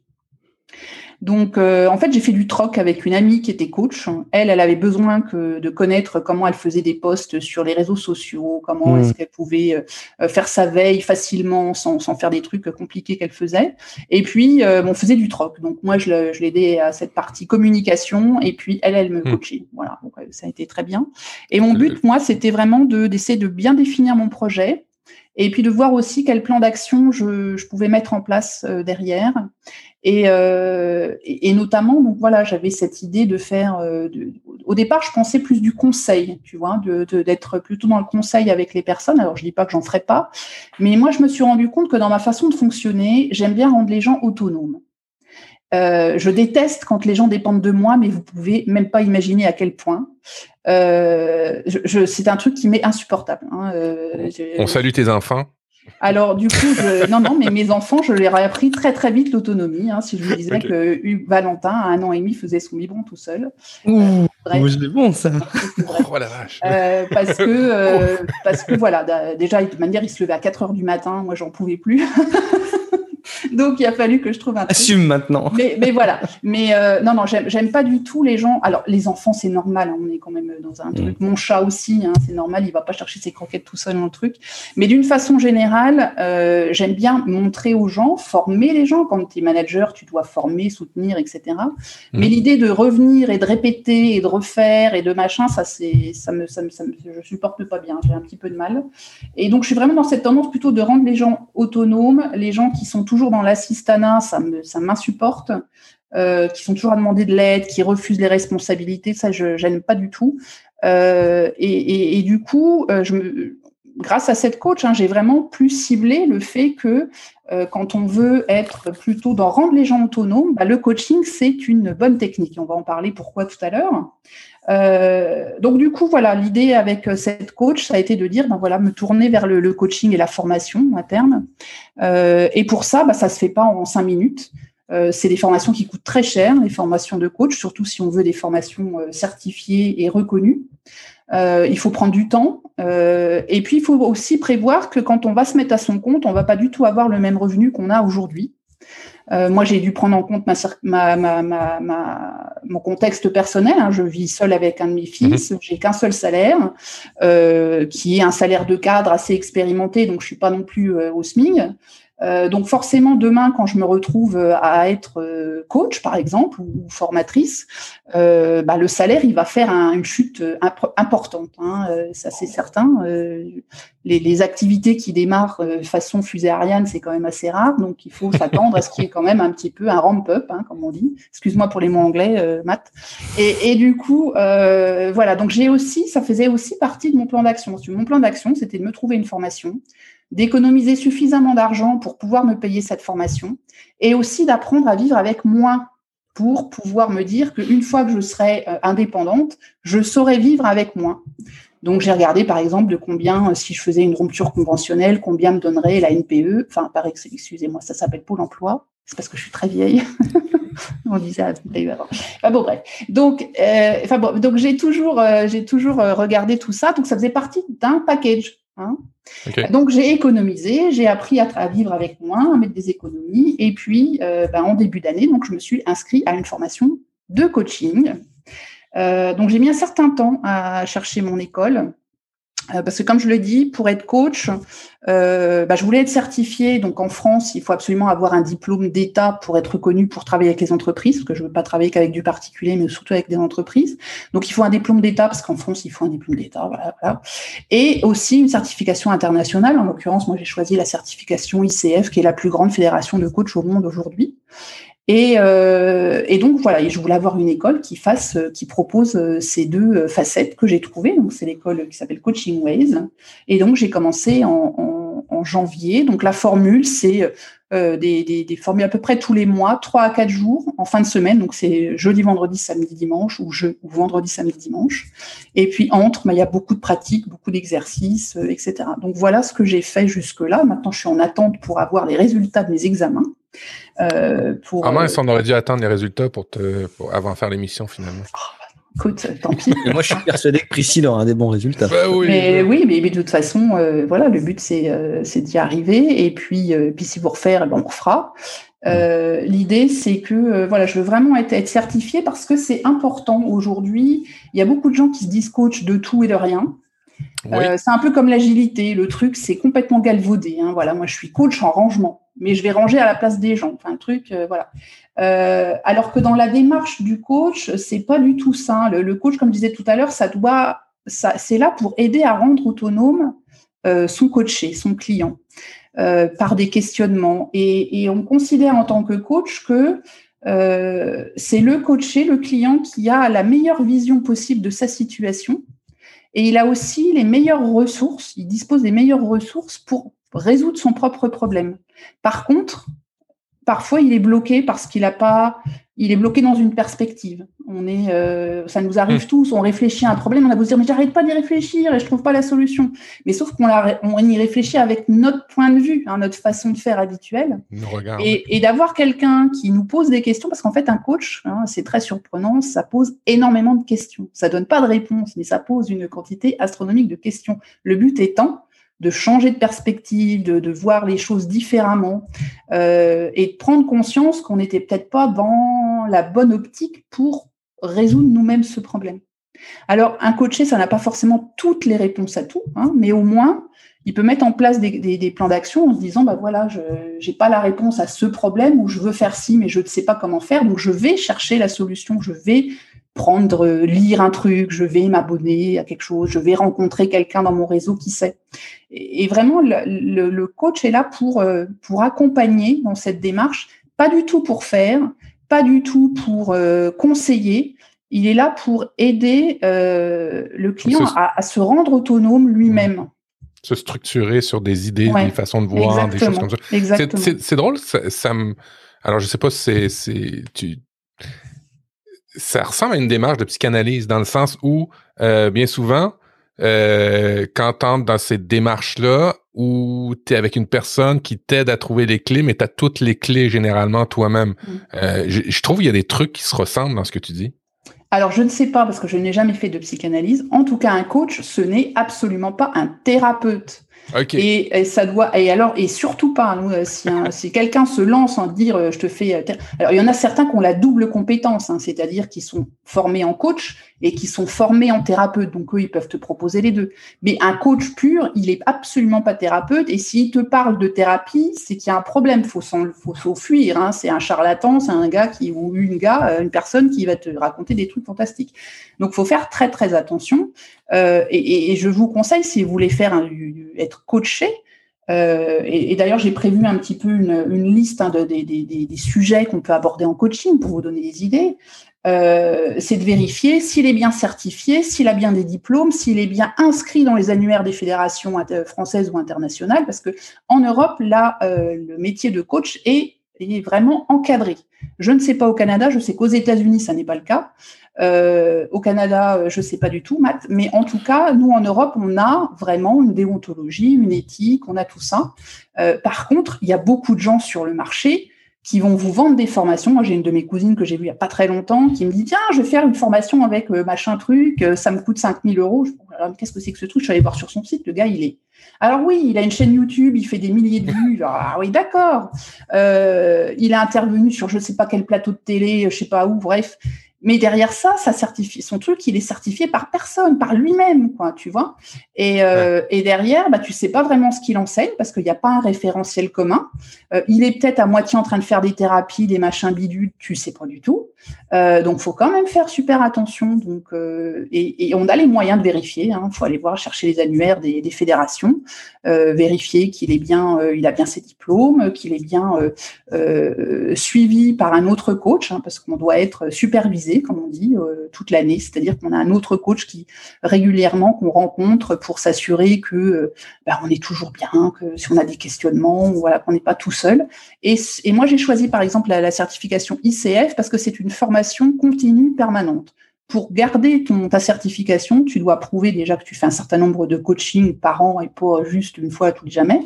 Donc, euh, en fait, j'ai fait du troc avec une amie qui était coach. Elle, elle avait besoin que, de connaître comment elle faisait des posts sur les réseaux sociaux, comment mmh. est-ce qu'elle pouvait euh, faire sa veille facilement sans, sans faire des trucs compliqués qu'elle faisait. Et puis, euh, on faisait du troc. Donc, moi, je, je l'aidais à cette partie communication et puis elle, elle me mmh. coachait. Voilà, donc ça a été très bien. Et mon but, moi, c'était vraiment de d'essayer de bien définir mon projet et puis de voir aussi quel plan d'action je, je, pouvais mettre en place derrière. Euh, et, et, notamment, donc voilà, j'avais cette idée de faire. Euh, au départ, je pensais plus du conseil, tu vois, d'être de, plutôt dans le conseil avec les personnes. Alors, je dis pas que j'en ferai pas, mais moi, je me suis rendu compte que dans ma façon de fonctionner, j'aime bien rendre les gens autonomes. Euh, je déteste quand les gens dépendent de moi, mais vous pouvez même pas imaginer à quel point. Euh, je, c'est un truc qui m'est insupportable. Hein. Euh, On salue tes enfants. Alors, du coup, non, non, mais mes enfants, je leur ai appris très, très vite l'autonomie. Hein, si je vous disais que Valentin, à un an et demi, faisait son biberon tout seul. Ouh, euh, bon, ça. oh la vache. Euh, parce, que, euh, parce que, voilà, déjà, de manière, il se levait à 4 heures du matin. Moi, j'en pouvais plus. Donc, il a fallu que je trouve un truc. Assume maintenant. Mais, mais voilà. Mais euh, non, non, j'aime pas du tout les gens. Alors, les enfants, c'est normal. Hein, on est quand même dans un truc. Mm. Mon chat aussi, hein, c'est normal. Il va pas chercher ses croquettes tout seul dans le truc. Mais d'une façon générale, euh, j'aime bien montrer aux gens, former les gens. Quand tu es manager, tu dois former, soutenir, etc. Mm. Mais l'idée de revenir et de répéter et de refaire et de machin, ça, c'est, ça me, ça me, ça me, je supporte pas bien. J'ai un petit peu de mal. Et donc, je suis vraiment dans cette tendance plutôt de rendre les gens autonomes, les gens qui sont toujours dans l'assistanat, ça m'insupporte. Euh, qui sont toujours à demander de l'aide, qui refusent les responsabilités, ça je n'aime pas du tout. Euh, et, du coup, euh, grâce à cette coach, hein, j'ai vraiment plus ciblé le fait que quand on veut être plutôt dans rendre les gens autonomes, bah, le coaching c'est une bonne technique. On va en parler pourquoi tout à l'heure. Euh, donc du coup, voilà, l'idée avec euh, cette coach, ça a été de dire, ben voilà, me tourner vers le, coaching et la formation à terme. Euh, et pour ça, bah, ça se fait pas en cinq minutes. c'est des formations qui coûtent très cher, les formations de coach, surtout si on veut des formations certifiées et reconnues. il faut prendre du temps. et puis, il faut aussi prévoir que quand on va se mettre à son compte, on va pas du tout avoir le même revenu qu'on a aujourd'hui. Euh, moi, j'ai dû prendre en compte ma, ma, ma, ma mon contexte personnel. Hein. Je vis seule avec un de mes fils. Mhm. J'ai qu'un seul salaire, euh, qui est un salaire de cadre assez expérimenté, donc je suis pas non plus euh, au SMIG. Euh, donc forcément, demain, quand je me retrouve euh, à être euh, coach, par exemple, ou, formatrice, euh, bah, le salaire, il va faire une chute importante. Hein, ça, c'est certain. Les, les, activités qui démarrent façon fusée Ariane, c'est quand même assez rare. Donc, il faut s'attendre à ce qu'il y ait quand même un petit peu un ramp-up, hein, comme on dit. Excuse-moi pour les mots anglais, Matt. Et, et, du coup, voilà. Donc, j'ai aussi, ça faisait aussi partie de mon plan d'action. Mon plan d'action, c'était de me trouver une formation d'économiser suffisamment d'argent pour pouvoir me payer cette formation et aussi d'apprendre à vivre avec moins pour pouvoir me dire qu'une fois que je serai euh, indépendante, je saurai vivre avec moins. Donc j'ai regardé par exemple de combien, euh, si je faisais une rupture conventionnelle, combien me donnerait la NPE, enfin par excusez-moi, ça s'appelle Pôle Emploi, c'est parce que je suis très vieille. On disait avant. Enfin, bon bref. Donc, euh, enfin bon, donc j'ai toujours, j'ai toujours regardé tout ça. Donc ça faisait partie d'un package. Hein. Donc j'ai économisé, j'ai appris à, vivre avec moins, à mettre des économies, et puis euh, ben, en début d'année, donc je me suis inscrit à une formation de coaching. donc j'ai mis un certain temps à chercher mon école. Euh, parce que comme je le dis, pour être coach, euh, bah, je voulais être certifiée. Donc en France, il faut absolument avoir un diplôme d'État pour être reconnu pour travailler avec les entreprises, parce que je veux pas travailler qu'avec du particulier, mais surtout avec des entreprises. Donc il faut un diplôme d'État, parce qu'en France, il faut un diplôme d'État. Voilà, voilà. Et aussi une certification internationale. En l'occurrence, moi j'ai choisi la certification ICF, qui est la plus grande fédération de coachs au monde aujourd'hui. Et, euh, et, donc voilà, et je voulais avoir une école qui fasse, euh, qui propose euh, ces deux euh, facettes que j'ai trouvées. Donc c'est l'école qui s'appelle Coaching Ways. Et donc j'ai commencé en, janvier. Donc la formule, c'est euh, des, des, des, formules à peu près tous les mois, trois à quatre jours en fin de semaine. Donc c'est jeudi, vendredi, samedi, dimanche ou, je, ou vendredi, samedi, dimanche. Et puis entre, bah, il y a beaucoup de pratiques, beaucoup d'exercices, etc. Donc voilà ce que j'ai fait jusque là. Maintenant, je suis en attente pour avoir les résultats de mes examens. Euh, pour, ah mince, euh, on aurait dû attendre les résultats pour te, pour, avant de faire l'émission finalement. Oh, écoute, tant pis. moi, je suis persuadé que Priscille aura des bons résultats. Bah oui, mais, oui, mais, de toute façon, euh, voilà, le but c'est euh, d'y arriver. Et puis, euh, puis si vous refaire, eh ben, on refera. Euh, L'idée, c'est que voilà, je veux vraiment être, être certifiée parce que c'est important aujourd'hui. Il y a beaucoup de gens qui se disent coach de tout et de rien. Euh, c'est un peu comme l'agilité. Le truc, c'est complètement galvaudé. Hein. Voilà, moi, je suis coach en rangement, mais je vais ranger à la place des gens. Enfin, un truc, euh, voilà. Euh, alors que dans la démarche du coach, c'est pas du tout ça. Le, coach, comme je disais tout à l'heure, ça doit, ça, c'est là pour aider à rendre autonome son coaché, son client, par des questionnements. Et, et, on considère en tant que coach que c'est le coaché, le client, qui a la meilleure vision possible de sa situation et il a aussi les meilleures ressources, il dispose des meilleures ressources pour résoudre son propre problème. Par contre, parfois il est bloqué parce qu'il n'a pas, il est bloqué dans une perspective. On est, euh, ça nous arrive mmh. tous, on réfléchit à un problème, on a beau se dire mais j'arrête pas d'y réfléchir et je trouve pas la solution. Mais sauf qu'on on y réfléchit avec notre point de vue, hein, notre façon de faire habituelle. Et, et d'avoir quelqu'un qui nous pose des questions, parce qu'en fait un coach, hein, c'est très surprenant, ça pose énormément de questions. Ça donne pas de réponse, mais ça pose une quantité astronomique de questions. Le but étant de changer de perspective, de, de voir les choses différemment euh, et de prendre conscience qu'on n'était peut-être pas dans la bonne optique pour résoudre nous-mêmes ce problème. Alors, un coaché, ça n'a pas forcément toutes les réponses à tout, hein, mais au moins, il peut mettre en place des, des, plans d'action en se disant, bah voilà, je n'ai pas la réponse à ce problème ou je veux faire ci, mais je ne sais pas comment faire, donc je vais chercher la solution, je vais prendre, euh, lire un truc, je vais m'abonner à quelque chose, je vais rencontrer quelqu'un dans mon réseau qui sait. Et, vraiment, le, le, coach est là pour, euh, pour accompagner dans cette démarche, pas du tout pour faire, pas du tout pour euh, conseiller. Il est là pour aider le client à, se rendre autonome lui-même. Mmh. Se structurer sur des idées, des façons de voir, des choses comme ça. C'est drôle, ça, ça me... Alors, je sais pas si c'est... Tu ça ressemble à une démarche de psychanalyse dans le sens où, euh, bien souvent, euh, quand tu dans cette démarche-là, où tu es avec une personne qui t'aide à trouver les clés, mais tu as toutes les clés généralement toi-même. Mm. Euh, je, trouve qu'il y a des trucs qui se ressemblent dans ce que tu dis. Alors, je ne sais pas parce que je n'ai jamais fait de psychanalyse. En tout cas, un coach, ce n'est absolument pas un thérapeute. Et, ça doit et alors et surtout pas euh, si, quelqu'un se lance en dire euh, je te fais euh, alors il y en a certains qui ont la double compétence hein, c'est-à-dire qui sont formés en coach et qui sont formés en thérapeute. Donc eux ils peuvent te proposer les deux. Mais un coach pur il est absolument pas thérapeute. Et s'il te parle de thérapie c'est qu'il y a un problème. Faut faut s'enfuir hein, c'est un charlatan c'est un gars qui ou une gars une personne qui va te raconter des trucs fantastiques. Donc faut faire très très attention euh, et, je vous conseille, si vous voulez faire être coaché, euh, et, d'ailleurs j'ai prévu un petit peu une, liste hein, de, des, sujets qu'on peut aborder en coaching pour vous donner des idées. Euh, c'est de vérifier s'il est bien certifié, s'il a bien des diplômes, s'il est bien inscrit dans les annuaires des fédérations françaises ou internationales, parce que en Europe, là, le métier de coach est, est vraiment encadré. Je ne sais pas au Canada, je sais qu'aux États-Unis, ça n'est pas le cas. Euh, au Canada, euh, je ne sais pas du tout, Matt, mais en tout cas, nous en Europe, on a vraiment une déontologie, une éthique, on a tout ça. Euh, par contre, il y a beaucoup de gens sur le marché qui vont vous vendre des formations. Moi, j'ai une de mes cousines que j'ai vue il n'y a pas très longtemps qui me dit Tiens, je vais faire une formation avec machin truc, ça me coûte 5000 euros. Qu'est-ce que c'est que ce truc Je suis allée voir sur son site, le gars, il est. Alors oui, il a une chaîne YouTube, il fait des milliers de vues. Ah oui, d'accord. il est intervenu sur je ne sais pas quel plateau de télé, je ne sais pas où, bref. Mais derrière ça, ça certifie son truc, il est certifié par personne, par lui-même, quoi, tu vois. Et, euh, et, derrière, bah, tu sais pas vraiment ce qu'il enseigne parce qu'il n'y a pas un référentiel commun. Euh, il est peut-être à moitié en train de faire des thérapies, des machins bidules, tu sais pas du tout. Euh, donc, faut quand même faire super attention. Donc, euh, et, et, on a les moyens de vérifier. Il hein, faut aller voir, chercher les annuaires des, des fédérations, vérifier qu'il est bien, il a bien ses diplômes, qu'il est bien suivi par un autre coach, hein, parce qu'on doit être supervisé comme on dit, euh, toute l'année. C'est-à-dire qu'on a un autre coach qui régulièrement qu'on rencontre pour s'assurer que euh, bah, on est toujours bien, que si on a des questionnements, voilà, qu'on n'est pas tout seul. Et, moi, j'ai choisi par exemple la, certification ICF parce que c'est une formation continue permanente pour garder ton, ta certification, tu dois prouver déjà que tu fais un certain nombre de coaching par an et pas juste une fois les jamais,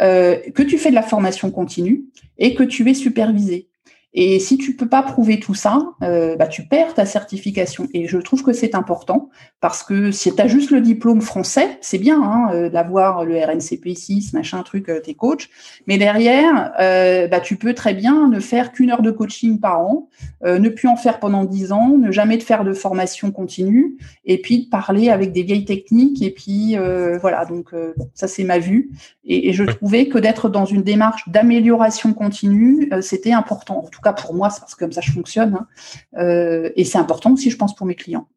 euh, que tu fais de la formation continue et que tu es supervisé. Et si tu peux pas prouver tout ça, euh, bah, tu perds ta certification. Et je trouve que c'est important parce que si tu as juste le diplôme français, c'est bien hein, euh, d'avoir le RNCP6, machin truc, euh, tes coachs. Mais derrière, euh, bah, tu peux très bien ne faire qu'une heure de coaching par an, ne plus en faire pendant dix ans, ne jamais te faire de formation continue, et puis parler avec des vieilles techniques. Et puis voilà, donc ça c'est ma vue. Et, et je trouvais que d'être dans une démarche d'amélioration continue, c'était important. En tout cas pour moi, c'est parce que comme ça je fonctionne. Hein. Euh, et c'est important aussi, je pense, pour mes clients.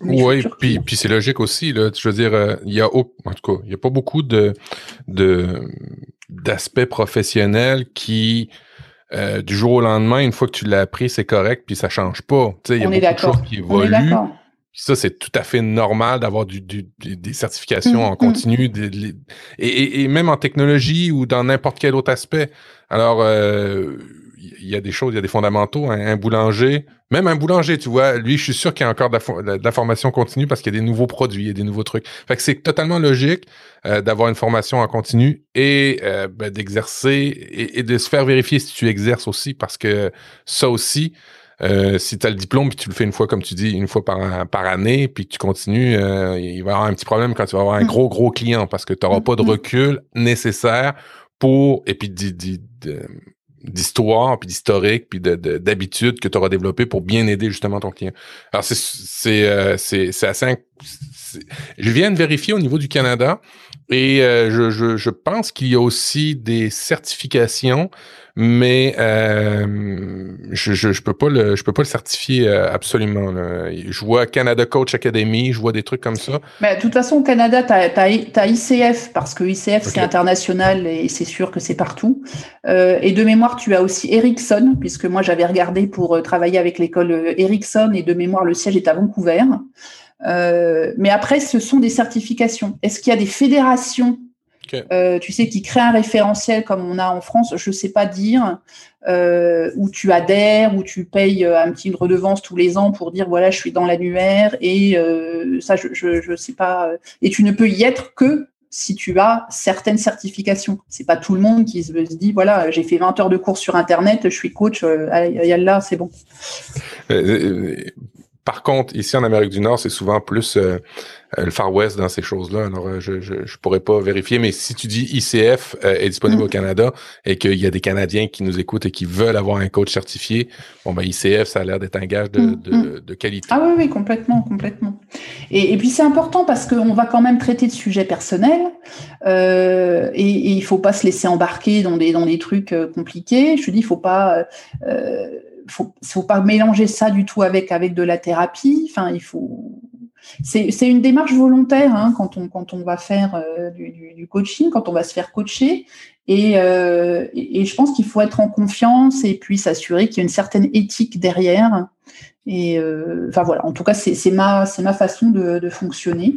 oui, puis, puis c'est logique aussi. Là, je veux dire, euh, il y a en tout cas, il y a pas beaucoup de, de d'aspects professionnels qui euh, du jour au lendemain, une fois que tu l'as appris, c'est correct, puis ça change pas. Tu sais, il y a beaucoup de choses qui évoluent. Ça, c'est tout à fait normal d'avoir du, des certifications mmh, en mmh. continu, et, et, même en technologie ou dans n'importe quel autre aspect. Alors, euh, il y a des choses, il y a des fondamentaux. Un, boulanger, même un boulanger, tu vois, lui, je suis sûr qu'il y a encore de la, formation continue parce qu'il y a des nouveaux produits, il y a des nouveaux trucs. Fait que c'est totalement logique euh, d'avoir une formation en continu et euh, ben, d'exercer et, de se faire vérifier si tu exerces aussi parce que ça aussi, euh, si tu as le diplôme puis tu le fais une fois, comme tu dis, une fois par, par année, puis que tu continues, il va y avoir un petit problème quand tu vas avoir un mmh. gros, gros client parce que tu n'auras pas de mmh. recul nécessaire pour, et puis d'histoire, puis d'historique, puis d'habitude que tu auras développé pour bien aider justement ton client. Alors c'est c'est euh, assez je viens de vérifier au niveau du Canada et euh, je, je, je, pense qu'il y a aussi des certifications mais euh, je, je, je, peux pas le je peux pas le certifier euh, absolument. Je vois Canada Coach Academy, je vois des trucs comme ça. Mais de toute façon, au Canada, tu as, ICF parce que ICF c'est international et c'est sûr que c'est partout. Et de mémoire, tu as aussi Ericsson puisque moi j'avais regardé pour travailler avec l'école Ericsson et de mémoire le siège est à Vancouver. Euh, mais après, ce sont des certifications. Est-ce qu'il y a des fédérations euh, tu sais, qui crée un référentiel comme on a en France, je ne sais pas dire, euh, où tu adhères, où tu payes un petit redevance tous les ans pour dire voilà, je suis dans l'annuaire et ça, je ne sais pas. Et tu ne peux y être que si tu as certaines certifications. C'est pas tout le monde qui se, dit voilà, j'ai fait 20 heures de cours sur Internet, je suis coach, là, c'est bon. Par contre, ici en Amérique du Nord, c'est souvent plus euh, euh, le Far West dans ces choses-là. Alors, euh, je, je, pourrais pas vérifier, mais si tu dis ICF est disponible au mm. Canada et qu'il y a des Canadiens qui nous écoutent et qui veulent avoir un coach certifié, bon ben ICF, ça a l'air d'être un gage de, mm, mm. de, qualité. Ah oui, oui, complètement, complètement. Et, et puis c'est important parce qu'on va quand même traiter de sujets personnels et, et, il faut pas se laisser embarquer dans des dans des trucs compliqués. Je te dis, il faut pas faut, faut pas mélanger ça du tout avec avec de la thérapie. Enfin, il faut. C'est une démarche volontaire hein, quand on quand on va faire euh, du, coaching, quand on va se faire coacher. Euh, et, et, je pense qu'il faut être en confiance et puis s'assurer qu'il y a une certaine éthique derrière. Et euh, enfin voilà, en tout cas, c'est ma c'est ma façon de, de fonctionner.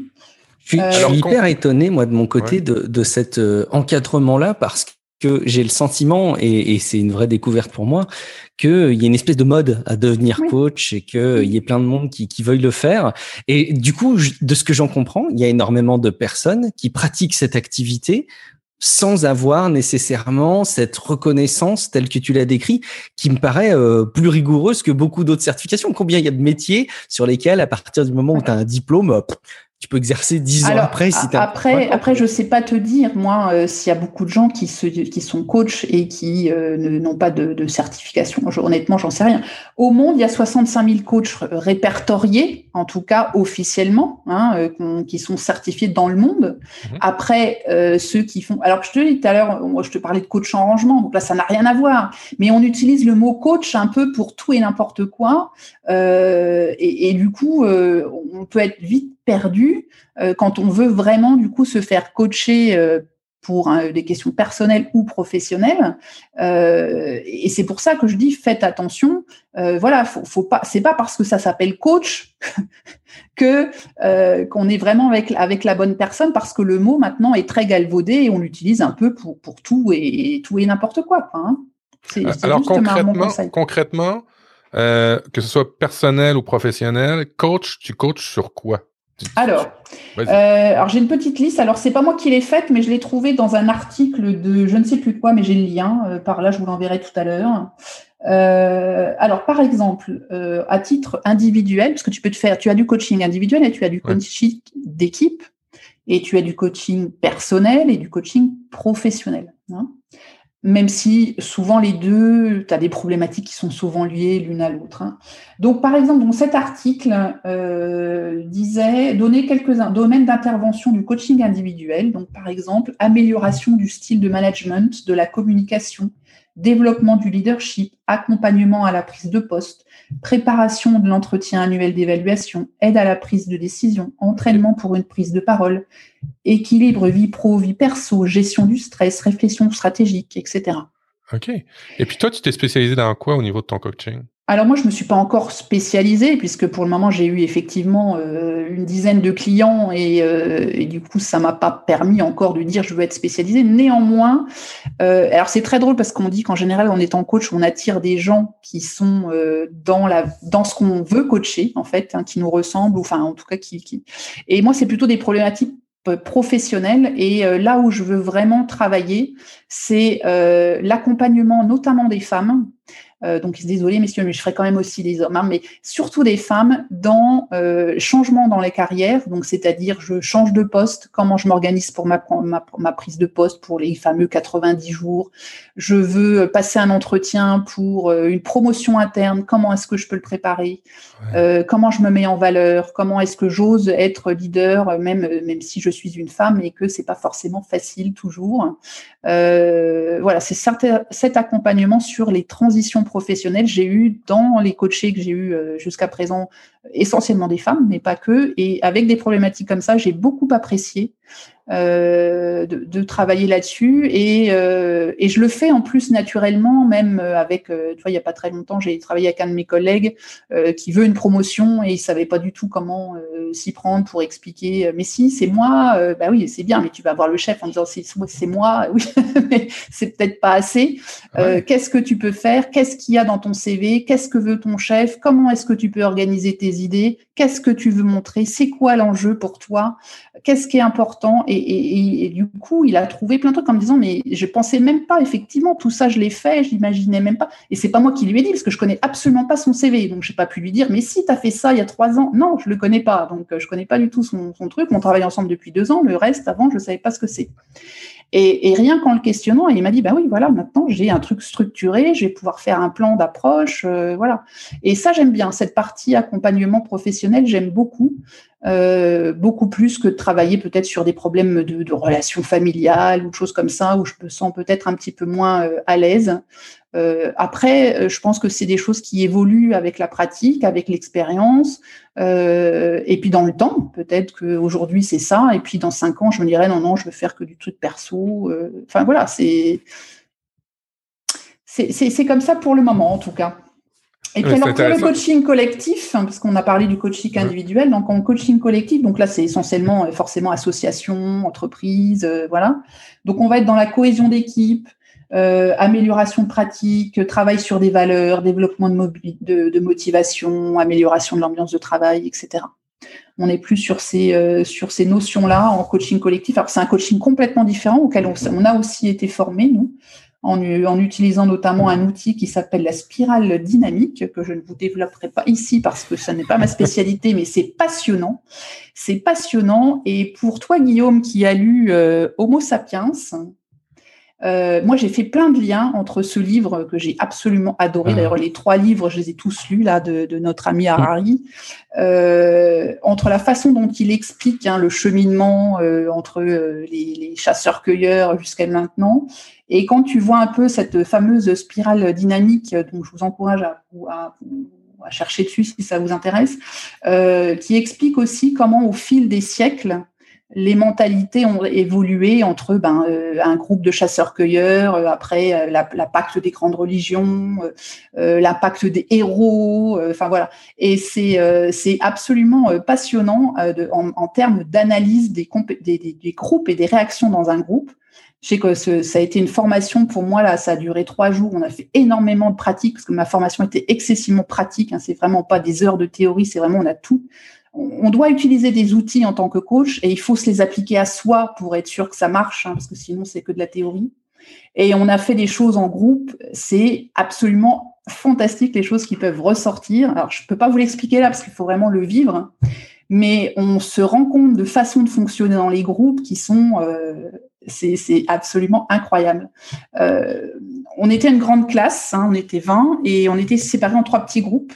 Je suis, hyper étonné moi de mon côté de, de cet encadrement là parce que j'ai le sentiment, et, et c'est une vraie découverte pour moi, qu'il y a une espèce de mode à devenir coach et qu'il y ait plein de monde qui, qui veuille le faire. Et du coup, de ce que j'en comprends, il y a énormément de personnes qui pratiquent cette activité sans avoir nécessairement cette reconnaissance telle que tu l'as décrit, qui me paraît euh, plus rigoureuse que beaucoup d'autres certifications. Combien il y a de métiers sur lesquels, à partir du moment où tu as un diplôme, tu peux exercer dix ans après si Après, après, je sais pas te dire, moi, euh, s'il y a beaucoup de gens qui, se, qui sont coachs et qui euh, n'ont pas de, de certification. honnêtement, j'en sais rien. Au monde, il y a 65 000 coachs répertoriés, en tout cas officiellement, hein, euh, qui sont certifiés dans le monde. Mhm. Après, ceux qui font. Alors, je te dis tout à l'heure, moi, je te parlais de coach en rangement, donc là, ça n'a rien à voir. Mais on utilise le mot coach un peu pour tout et n'importe quoi. Et, et, du coup, on peut être vite perdu euh, quand on veut vraiment du coup se faire coacher euh, pour hein, des questions personnelles ou professionnelles. Euh, et c'est pour ça que je dis faites attention. voilà, faut, faut pas. C'est pas parce que ça s'appelle coach que qu'on est vraiment avec avec la bonne personne, parce que le mot maintenant est très galvaudé et on l'utilise un peu pour pour tout et, tout et n'importe quoi. hein. Alors concrètement, concrètement que ce soit personnel ou professionnel, coach, tu coaches sur quoi? Alors, euh, alors j'ai une petite liste. Alors c'est pas moi qui l'ai faite, mais je l'ai trouvée dans un article de je ne sais plus quoi, mais j'ai le lien. Euh, par là, je vous l'enverrai tout à l'heure. Euh, alors par exemple, à titre individuel, parce que tu peux te faire, tu as du coaching individuel et tu as du coaching d'équipe, et tu as du coaching personnel et du coaching professionnel. Hein même si souvent les deux, tu as des problématiques qui sont souvent liées l'une à l'autre. Hein. Donc, par exemple, dans cet article euh, disait donner quelques domaines d'intervention du coaching individuel. Donc, par exemple, amélioration du style de management, de la communication, développement du leadership, accompagnement à la prise de poste, préparation de l'entretien annuel d'évaluation, aide à la prise de décision, entraînement pour une prise de parole, équilibre vie pro, vie perso, gestion du stress, réflexion stratégique, etc. OK. Et puis toi, tu t'es spécialisé dans quoi au niveau de ton coaching? Alors moi, je me suis pas encore spécialisée puisque pour le moment, j'ai eu effectivement euh, une dizaine de clients euh, et, du coup, ça m'a pas permis encore de dire je veux être spécialisée. Néanmoins, euh, alors c'est très drôle parce qu'on dit qu'en général, en étant coach, on attire des gens qui sont dans la dans ce qu'on veut coacher en fait, hein, qui nous ressemblent, ou enfin en tout cas qui... Et moi, c'est plutôt des problématiques professionnelles et là où je veux vraiment travailler, c'est l'accompagnement notamment des femmes euh, donc désolé messieurs, mais je ferai quand même aussi des hommes, hein, mais surtout des femmes dans euh, changement dans les carrières, donc c'est-à-dire je change de poste, comment je m'organise pour ma, ma, ma, prise de poste pour les fameux 90 jours, je veux passer un entretien pour euh, une promotion interne, comment est-ce que je peux le préparer, euh, comment je me mets en valeur, comment est-ce que j'ose être leader, même même si je suis une femme et que c'est pas forcément facile toujours? voilà, c'est cet accompagnement sur les transitions professionnels, j'ai eu dans les coachés que j'ai eu euh, jusqu'à présent essentiellement des femmes, mais pas que. Et avec des problématiques comme ça, j'ai beaucoup apprécié euh, de, travailler là-dessus. Et, euh, et, je le fais en plus naturellement, même avec, euh, tu vois, il n'y a pas très longtemps, j'ai travaillé avec un de mes collègues euh, qui veut une promotion et il savait pas du tout comment s'y prendre pour expliquer. Mais si, c'est moi, bah oui, c'est bien, mais tu vas voir le chef en disant c'est, c'est moi, oui, mais c'est peut-être pas assez. Qu'est-ce que tu peux faire? Qu'est-ce qu'il y a dans ton CV Qu'est-ce que veut ton chef? Comment est-ce que tu peux organiser tes idées, qu'est-ce que tu veux montrer, c'est quoi l'enjeu pour toi, qu'est-ce qui est important? Et, du coup, il a trouvé plein de trucs en me disant, mais je pensais même pas, effectivement, tout ça, je l'ai fait, je l'imaginais même pas. Et c'est pas moi qui lui ai dit, parce que je connais absolument pas son CV. Donc, j'ai pas pu lui dire, mais si tu as fait ça il y a trois ans, non, je le connais pas. Donc, je connais pas du tout son, son truc. On travaille ensemble depuis deux ans. Le reste, avant, je savais pas ce que c'est. Et, rien qu'en le questionnant, il m'a dit bah oui, voilà, maintenant j'ai un truc structuré, je vais pouvoir faire un plan d'approche, euh, voilà. Et ça j'aime bien cette partie accompagnement professionnel, j'aime beaucoup, euh, beaucoup plus que de travailler peut-être sur des problèmes de, relations familiales ou de choses comme ça où je me sens peut-être un petit peu moins euh, à l'aise. Après, je pense que c'est des choses qui évoluent avec la pratique, avec l'expérience, euh, et puis dans le temps. Peut-être qu'aujourd'hui c'est ça, et puis dans cinq ans, je me dirais non, non, je veux faire que du truc perso. Euh, enfin voilà, c'est c'est comme ça pour le moment en tout cas. Et puis alors pour le coaching collectif, hein, parce qu'on a parlé du coaching individuel, donc en coaching collectif, donc là c'est essentiellement forcément association, entreprise, voilà. Donc on va être dans la cohésion d'équipe, euh, amélioration pratique, travail sur des valeurs, développement de, motivation, amélioration de l'ambiance de travail, etc. On est plus sur ces, euh, ces notions-là en coaching collectif. Alors c'est un coaching complètement différent auquel on, on a aussi été formé, nous. en, en, utilisant notamment un outil qui s'appelle la spirale dynamique, que je ne vous développerai pas ici parce que ça n'est pas ma spécialité, mais c'est passionnant. C'est passionnant. Et pour toi, Guillaume, qui a lu euh, Homo sapiens, euh, moi, j'ai fait plein de liens entre ce livre que j'ai absolument adoré. Ah. D'ailleurs, les trois livres, je les ai tous lus là de, de notre ami Harari. Euh, entre la façon dont il explique hein, le cheminement euh, entre euh, les, les chasseurs-cueilleurs jusqu'à maintenant, et quand tu vois un peu cette fameuse spirale dynamique, dont je vous encourage à, à, à chercher dessus si ça vous intéresse, qui explique aussi comment, au fil des siècles, les mentalités ont évolué entre ben, euh, un groupe de chasseurs-cueilleurs, euh, après euh, l'impact des grandes religions, l'impact des héros, enfin voilà. Et c'est c'est absolument passionnant en, termes d'analyse des, groupes et des réactions dans un groupe. Je sais que ça a été une formation pour moi là, ça a duré trois jours. On a fait énormément de pratiques parce que ma formation était excessivement pratique. Hein, c'est vraiment pas des heures de théorie, c'est vraiment on a tout on doit utiliser des outils en tant que coach et il faut se les appliquer à soi pour être sûr que ça marche, hein, parce que sinon c'est que de la théorie. Et on a fait des choses en groupe, c'est absolument fantastique les choses qui peuvent ressortir. Alors je peux pas vous l'expliquer là parce qu'il faut vraiment le vivre, mais on se rend compte de façons de fonctionner dans les groupes qui sont euh, c'est absolument incroyable. Euh, on était une grande classe, hein, on était 20 et on était séparés en trois petits groupes.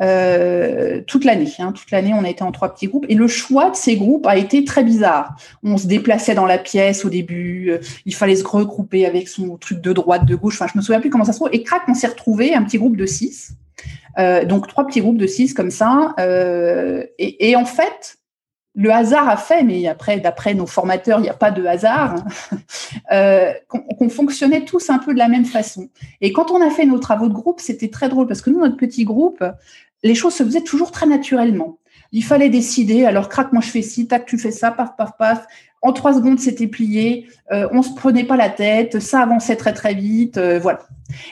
Euh, toute l'année. Hein, toute l'année, on a été en trois petits groupes. Et le choix de ces groupes a été très bizarre. On se déplaçait dans la pièce au début. Euh, il fallait se regrouper avec son truc de droite, de gauche. Enfin, je me souviens plus comment ça se trouve. Et crac, on s'est retrouvé un petit groupe de six. Euh, donc trois petits groupes de six comme ça. Et, en fait, le hasard a fait, mais après, d'après nos formateurs, il n'y a pas de hasard, hein, qu'on fonctionnait tous un peu de la même façon. Et quand on a fait nos travaux de groupe, c'était très drôle parce que nous, notre petit groupe, les choses se faisaient toujours très naturellement. Il fallait décider, alors crac, moi je fais ci, tac, tu fais ça, paf, paf, paf. En trois secondes, c'était plié. Euh, on se prenait pas la tête, ça avançait très très vite, euh, voilà.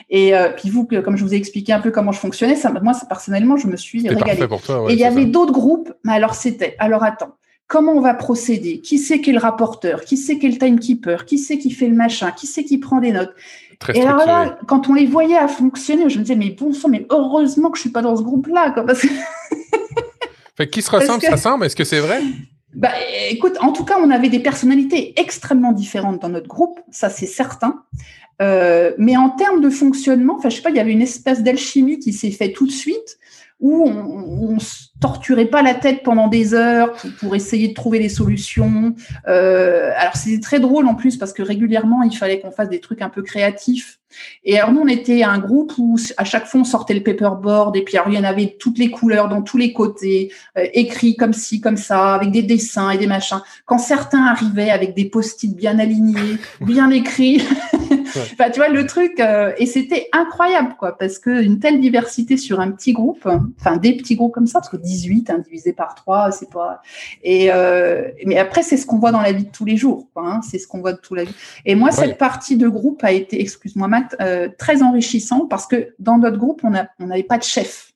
Et euh, puis vous, comme je vous ai expliqué un peu comment je fonctionnais, ça, moi personnellement, je me suis régalée. Pour toi, et il y avait d'autres groupes, mais alors c'était, alors attends, comment on va procéder? Qui c'est qui est le rapporteur? Qui c'est qui est le timekeeper? Qui c'est qui fait le machin? Qui c'est qui prend des notes? Et alors là, quand on les voyait à fonctionner, je me disais, mais bon sang, mais heureusement que je suis pas dans ce groupe-là. Parce que... fait, qui se ressemble, que... ressemble Est-ce que c'est vrai? Bah, écoute, en tout cas, on avait des personnalités extrêmement différentes dans notre groupe, ça c'est certain. Euh, mais en termes de fonctionnement, enfin, je sais pas, il y avait une espèce d'alchimie qui s'est faite tout de suite où on, on se torturait pas la tête pendant des heures pour, essayer de trouver des solutions. Euh, alors c'était très drôle en plus parce que régulièrement il fallait qu'on fasse des trucs un peu créatifs. Et alors nous on était un groupe où à chaque fois on sortait le paperboard et puis alors il y en avait toutes les couleurs dans tous les côtés, euh, écrits comme ci comme ça, avec des dessins et des machins. Quand certains arrivaient avec des post-it bien alignés, bien écrits. enfin, tu vois le truc euh, et c'était incroyable quoi parce que une telle diversité sur un petit groupe, enfin des petits groupes comme ça parce que 18 hein, divisé par 3, c'est pas et euh, mais après c'est ce qu'on voit dans la vie de tous les jours quoi, hein, c'est ce qu'on voit de toute la vie. Et moi cette partie de groupe a été excuse-moi Matt euh, très enrichissant parce que dans notre groupe on n'avait pas de chef.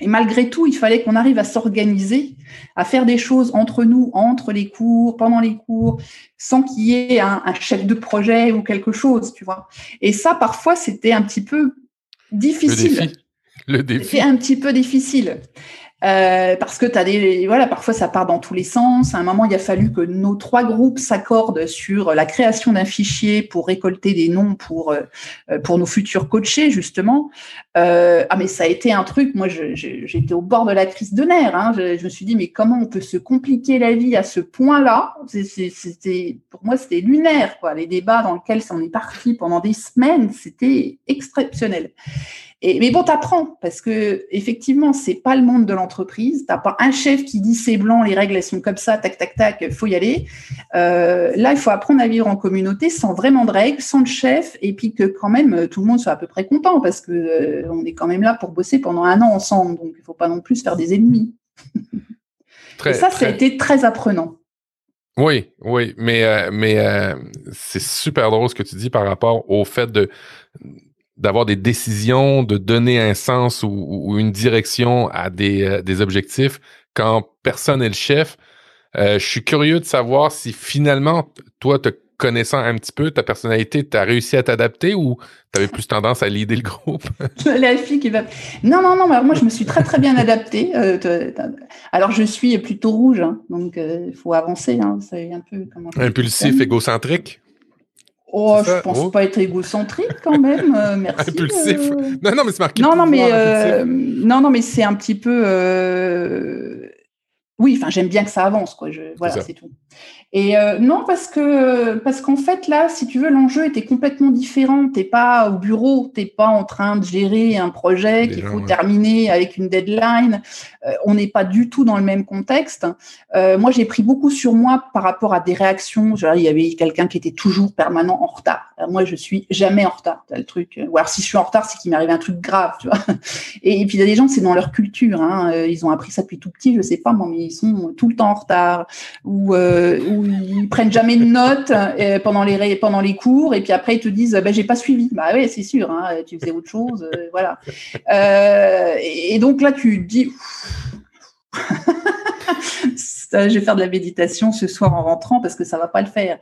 Et malgré tout, il fallait qu'on arrive à s'organiser, à faire des choses entre nous, entre les cours, pendant les cours, sans qu'il y ait un, chef de projet ou quelque chose, tu vois. Et ça, parfois, c'était un petit peu difficile. Le défi. Le défi. C'était un petit peu difficile. Euh, parce que tu as des voilà parfois ça part dans tous les sens. À un moment il a fallu que nos trois groupes s'accordent sur la création d'un fichier pour récolter des noms pour euh, pour nos futurs coachés justement. Euh, ah mais ça a été un truc. Moi j'étais au bord de la crise de nerfs hein. je, me suis dit mais comment on peut se compliquer la vie à ce point là c'était pour moi c'était lunaire quoi. Les débats dans lesquels en est parti pendant des semaines c'était exceptionnel et, mais bon, t'apprends parce que effectivement, c'est pas le monde de l'entreprise. T'as pas un chef qui dit c'est blanc, les règles elles sont comme ça, tac tac tac, faut y aller. Euh, là, il faut apprendre à vivre en communauté sans vraiment de règles, sans de chef, et puis que quand même tout le monde soit à peu près content parce que euh, on est quand même là pour bosser pendant un an ensemble, donc il faut pas non plus faire des ennemis. Très, et ça, très... ça a été très apprenant. Oui, oui, mais euh, mais euh, c'est super drôle ce que tu dis par rapport au fait de d'avoir des décisions, de donner un sens ou, ou une direction à des, euh, des, objectifs quand personne n'est le chef. Euh, je suis curieux de savoir si finalement, toi, tu connaissant un petit peu ta personnalité, tu as réussi à t'adapter ou tu avais plus tendance à leader le groupe? La fille qui va. Non, non, non, moi je me suis très très bien adaptée. Euh, alors je suis plutôt rouge, hein, donc il faut avancer. Hein, un peu Impulsif, égocentrique? Oh, je pense oh. pas être égocentrique quand même. Euh, merci. Impulsif. Euh. Non, non, mais c'est marqué. Non, non, mais euh, non, non, mais c'est un petit peu. Oui, enfin, j'aime bien que ça avance, quoi. Je... Voilà, c'est tout. Et euh, non, parce que parce qu'en fait là, si tu veux, l'enjeu était complètement différent. T'es pas au bureau, t'es pas en train de gérer un projet qu'il faut terminer avec une deadline. Euh, on n'est pas du tout dans le même contexte. Euh, moi, j'ai pris beaucoup sur moi par rapport à des réactions. Genre, il y avait quelqu'un qui était toujours permanent en retard. moi, je suis jamais en retard. T'as le truc. Ou alors si je suis en retard, c'est qu'il m'arrive un truc grave, tu vois. Et, puis il y a des gens, c'est dans leur culture. Hein. Ils ont appris ça depuis tout petit. Je sais pas, mais ils sont tout le temps en retard. Ou, ou ils prennent jamais de notes euh, pendant les pendant les cours et puis après ils te disent bah j'ai pas suivi bah oui c'est sûr hein, tu faisais autre chose euh, voilà euh, et, donc là tu dis je vais faire de la méditation ce soir en rentrant parce que ça va pas le faire.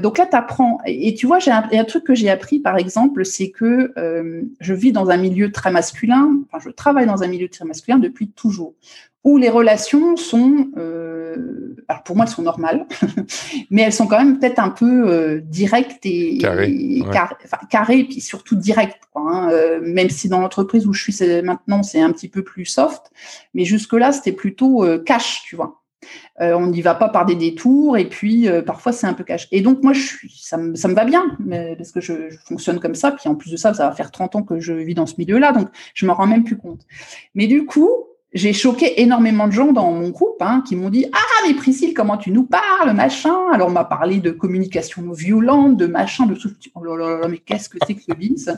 donc là, tu apprends. Et, tu vois, j'ai un, un, truc que j'ai appris, par exemple, c'est que je vis dans un milieu très masculin, enfin, je travaille dans un milieu très masculin depuis toujours, où les relations sont, euh, alors pour moi elles sont normales, mais elles sont quand même peut-être un peu euh, directes et carrées, et puis surtout directes. Quoi, hein. euh, même si dans l'entreprise où je suis maintenant c'est un petit peu plus soft, mais jusque là c'était plutôt euh, cash, tu vois. Euh, on n'y va pas par des détours et puis parfois c'est un peu cash. Et donc moi je suis, ça me, ça me va bien parce que je, je, fonctionne comme ça. Puis en plus de ça, ça va faire 30 ans que je vis dans ce milieu-là, donc je me rends même plus compte. Mais du coup, j'ai choqué énormément de gens dans mon groupe hein, qui m'ont dit Ah, mais Priscille, comment tu nous parles, machin? Alors, on m'a parlé de communication violente, de machin, de. Oh là là là, mais qu'est-ce que c'est que ce vice?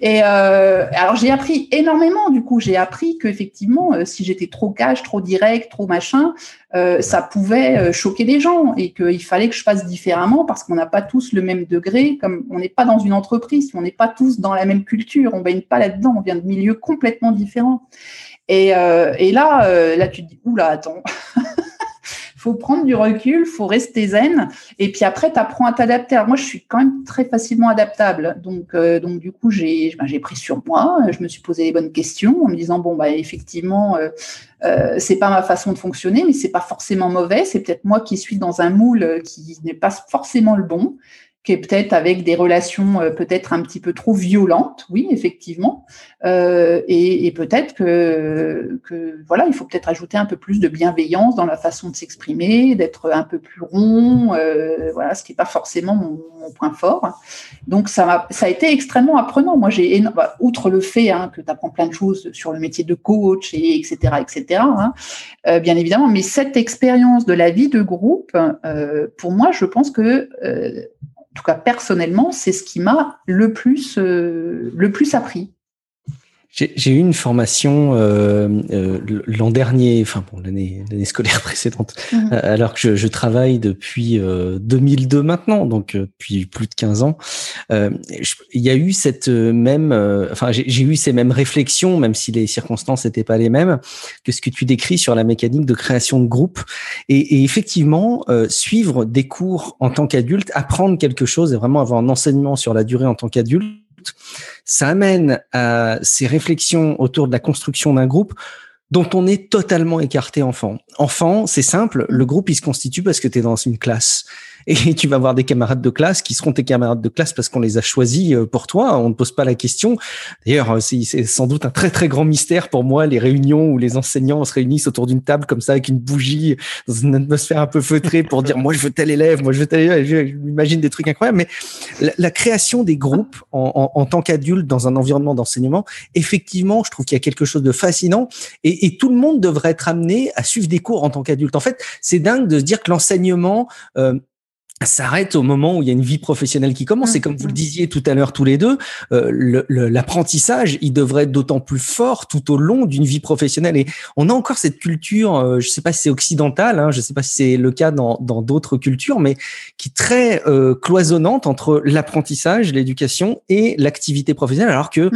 Et euh, alors, j'ai appris énormément, du coup. J'ai appris qu'effectivement, euh, si j'étais trop cash, trop direct, trop machin, euh, ça pouvait euh, choquer les gens et qu'il fallait que je fasse différemment parce qu'on n'a pas tous le même degré, comme on n'est pas dans une entreprise, on n'est pas tous dans la même culture, on baigne pas là-dedans, on vient de milieux complètement différents. Et, euh, et là, euh, là, tu te dis, oula, attends. faut prendre du recul, faut rester zen, et puis après, tu apprends à t'adapter. Alors moi, je suis quand même très facilement adaptable, donc, euh, donc du coup, j'ai ben, pris sur moi, je me suis posé les bonnes questions en me disant bon bah effectivement, euh, euh, c'est pas ma façon de fonctionner, mais c'est pas forcément mauvais, c'est peut-être moi qui suis dans un moule qui n'est pas forcément le bon qui est peut-être avec des relations euh, peut-être un petit peu trop violentes, oui, effectivement, euh, et, et peut-être que, que, voilà, il faut peut-être ajouter un peu plus de bienveillance dans la façon de s'exprimer, d'être un peu plus rond, euh, voilà, ce qui n'est pas forcément mon, mon, point fort. Donc ça a, ça a été extrêmement apprenant. Moi, j'ai bah, outre le fait hein, que tu apprends plein de choses sur le métier de coach et etc. etc. Hein, euh, bien évidemment, mais cette expérience de la vie de groupe, euh, pour moi, je pense que euh, tout cas personnellement, c'est ce qui m'a le plus, euh, le plus appris. J'ai eu une formation euh, euh, l'an dernier, enfin bon l'année scolaire précédente, mhm. euh, alors que je, je, travaille depuis 2002 euh, maintenant, donc depuis plus de 15 ans. il y a eu cette même, enfin j'ai eu ces mêmes réflexions, même si les circonstances n'étaient pas les mêmes, que ce que tu décris sur la mécanique de création de groupe. Et, et effectivement, suivre des cours en tant qu'adulte, apprendre quelque chose et vraiment avoir un enseignement sur la durée en tant qu'adulte ça amène à ces réflexions autour de la construction d'un groupe dont on est totalement écarté enfant. Enfant, c'est simple, le groupe il se constitue parce que tu dans une classe et tu vas avoir des camarades de classe qui seront tes camarades de classe parce qu'on les a choisis euh, pour toi. On ne pose pas la question. D'ailleurs, euh, c'est sans doute un très très grand mystère pour moi les réunions où les enseignants se réunissent autour d'une table comme ça avec une bougie dans une atmosphère un peu feutrée pour dire moi je veux tel élève, moi je veux tel élève. Je m'imagine des trucs incroyables. Mais la, création des groupes en, tant qu'adulte dans un environnement d'enseignement, effectivement, je trouve qu'il y a quelque chose de fascinant et, et, tout le monde devrait être amené à suivre des cours en tant qu'adulte. En fait, c'est dingue de se dire que l'enseignement euh, s'arrête au moment où il y a une vie professionnelle qui commence. Et comme vous le disiez tout à l'heure tous les deux, euh, l'apprentissage, il devrait être d'autant plus fort tout au long d'une vie professionnelle. Et on a encore cette culture, euh, je ne sais pas si c'est occidental, hein, je ne sais pas si c'est le cas dans d'autres cultures, mais qui est très euh, cloisonnante entre l'apprentissage, l'éducation et l'activité professionnelle, alors que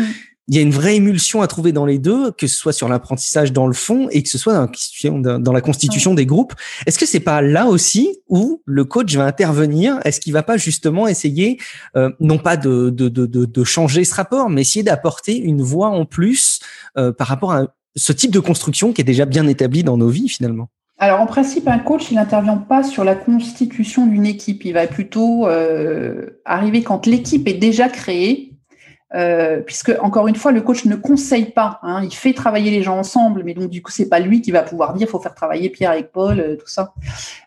il y a une vraie émulsion à trouver dans les deux, que ce soit sur l'apprentissage dans le fond et que ce soit dans la constitution, dans la constitution des groupes. Est-ce que c'est pas là aussi où le coach va intervenir? Est-ce qu'il va pas justement essayer, euh, non pas de, de, de, de, changer ce rapport, mais essayer d'apporter une voix en plus euh, par rapport à ce type de construction qui est déjà bien établi dans nos vies finalement? Alors en principe, un coach, il n'intervient pas sur la constitution d'une équipe. Il va plutôt euh, arriver quand l'équipe est déjà créée euh, puisque encore une fois, le coach ne conseille pas. Hein, il fait travailler les gens ensemble, mais donc du coup, c'est pas lui qui va pouvoir dire faut faire travailler Pierre avec Paul, euh, tout ça.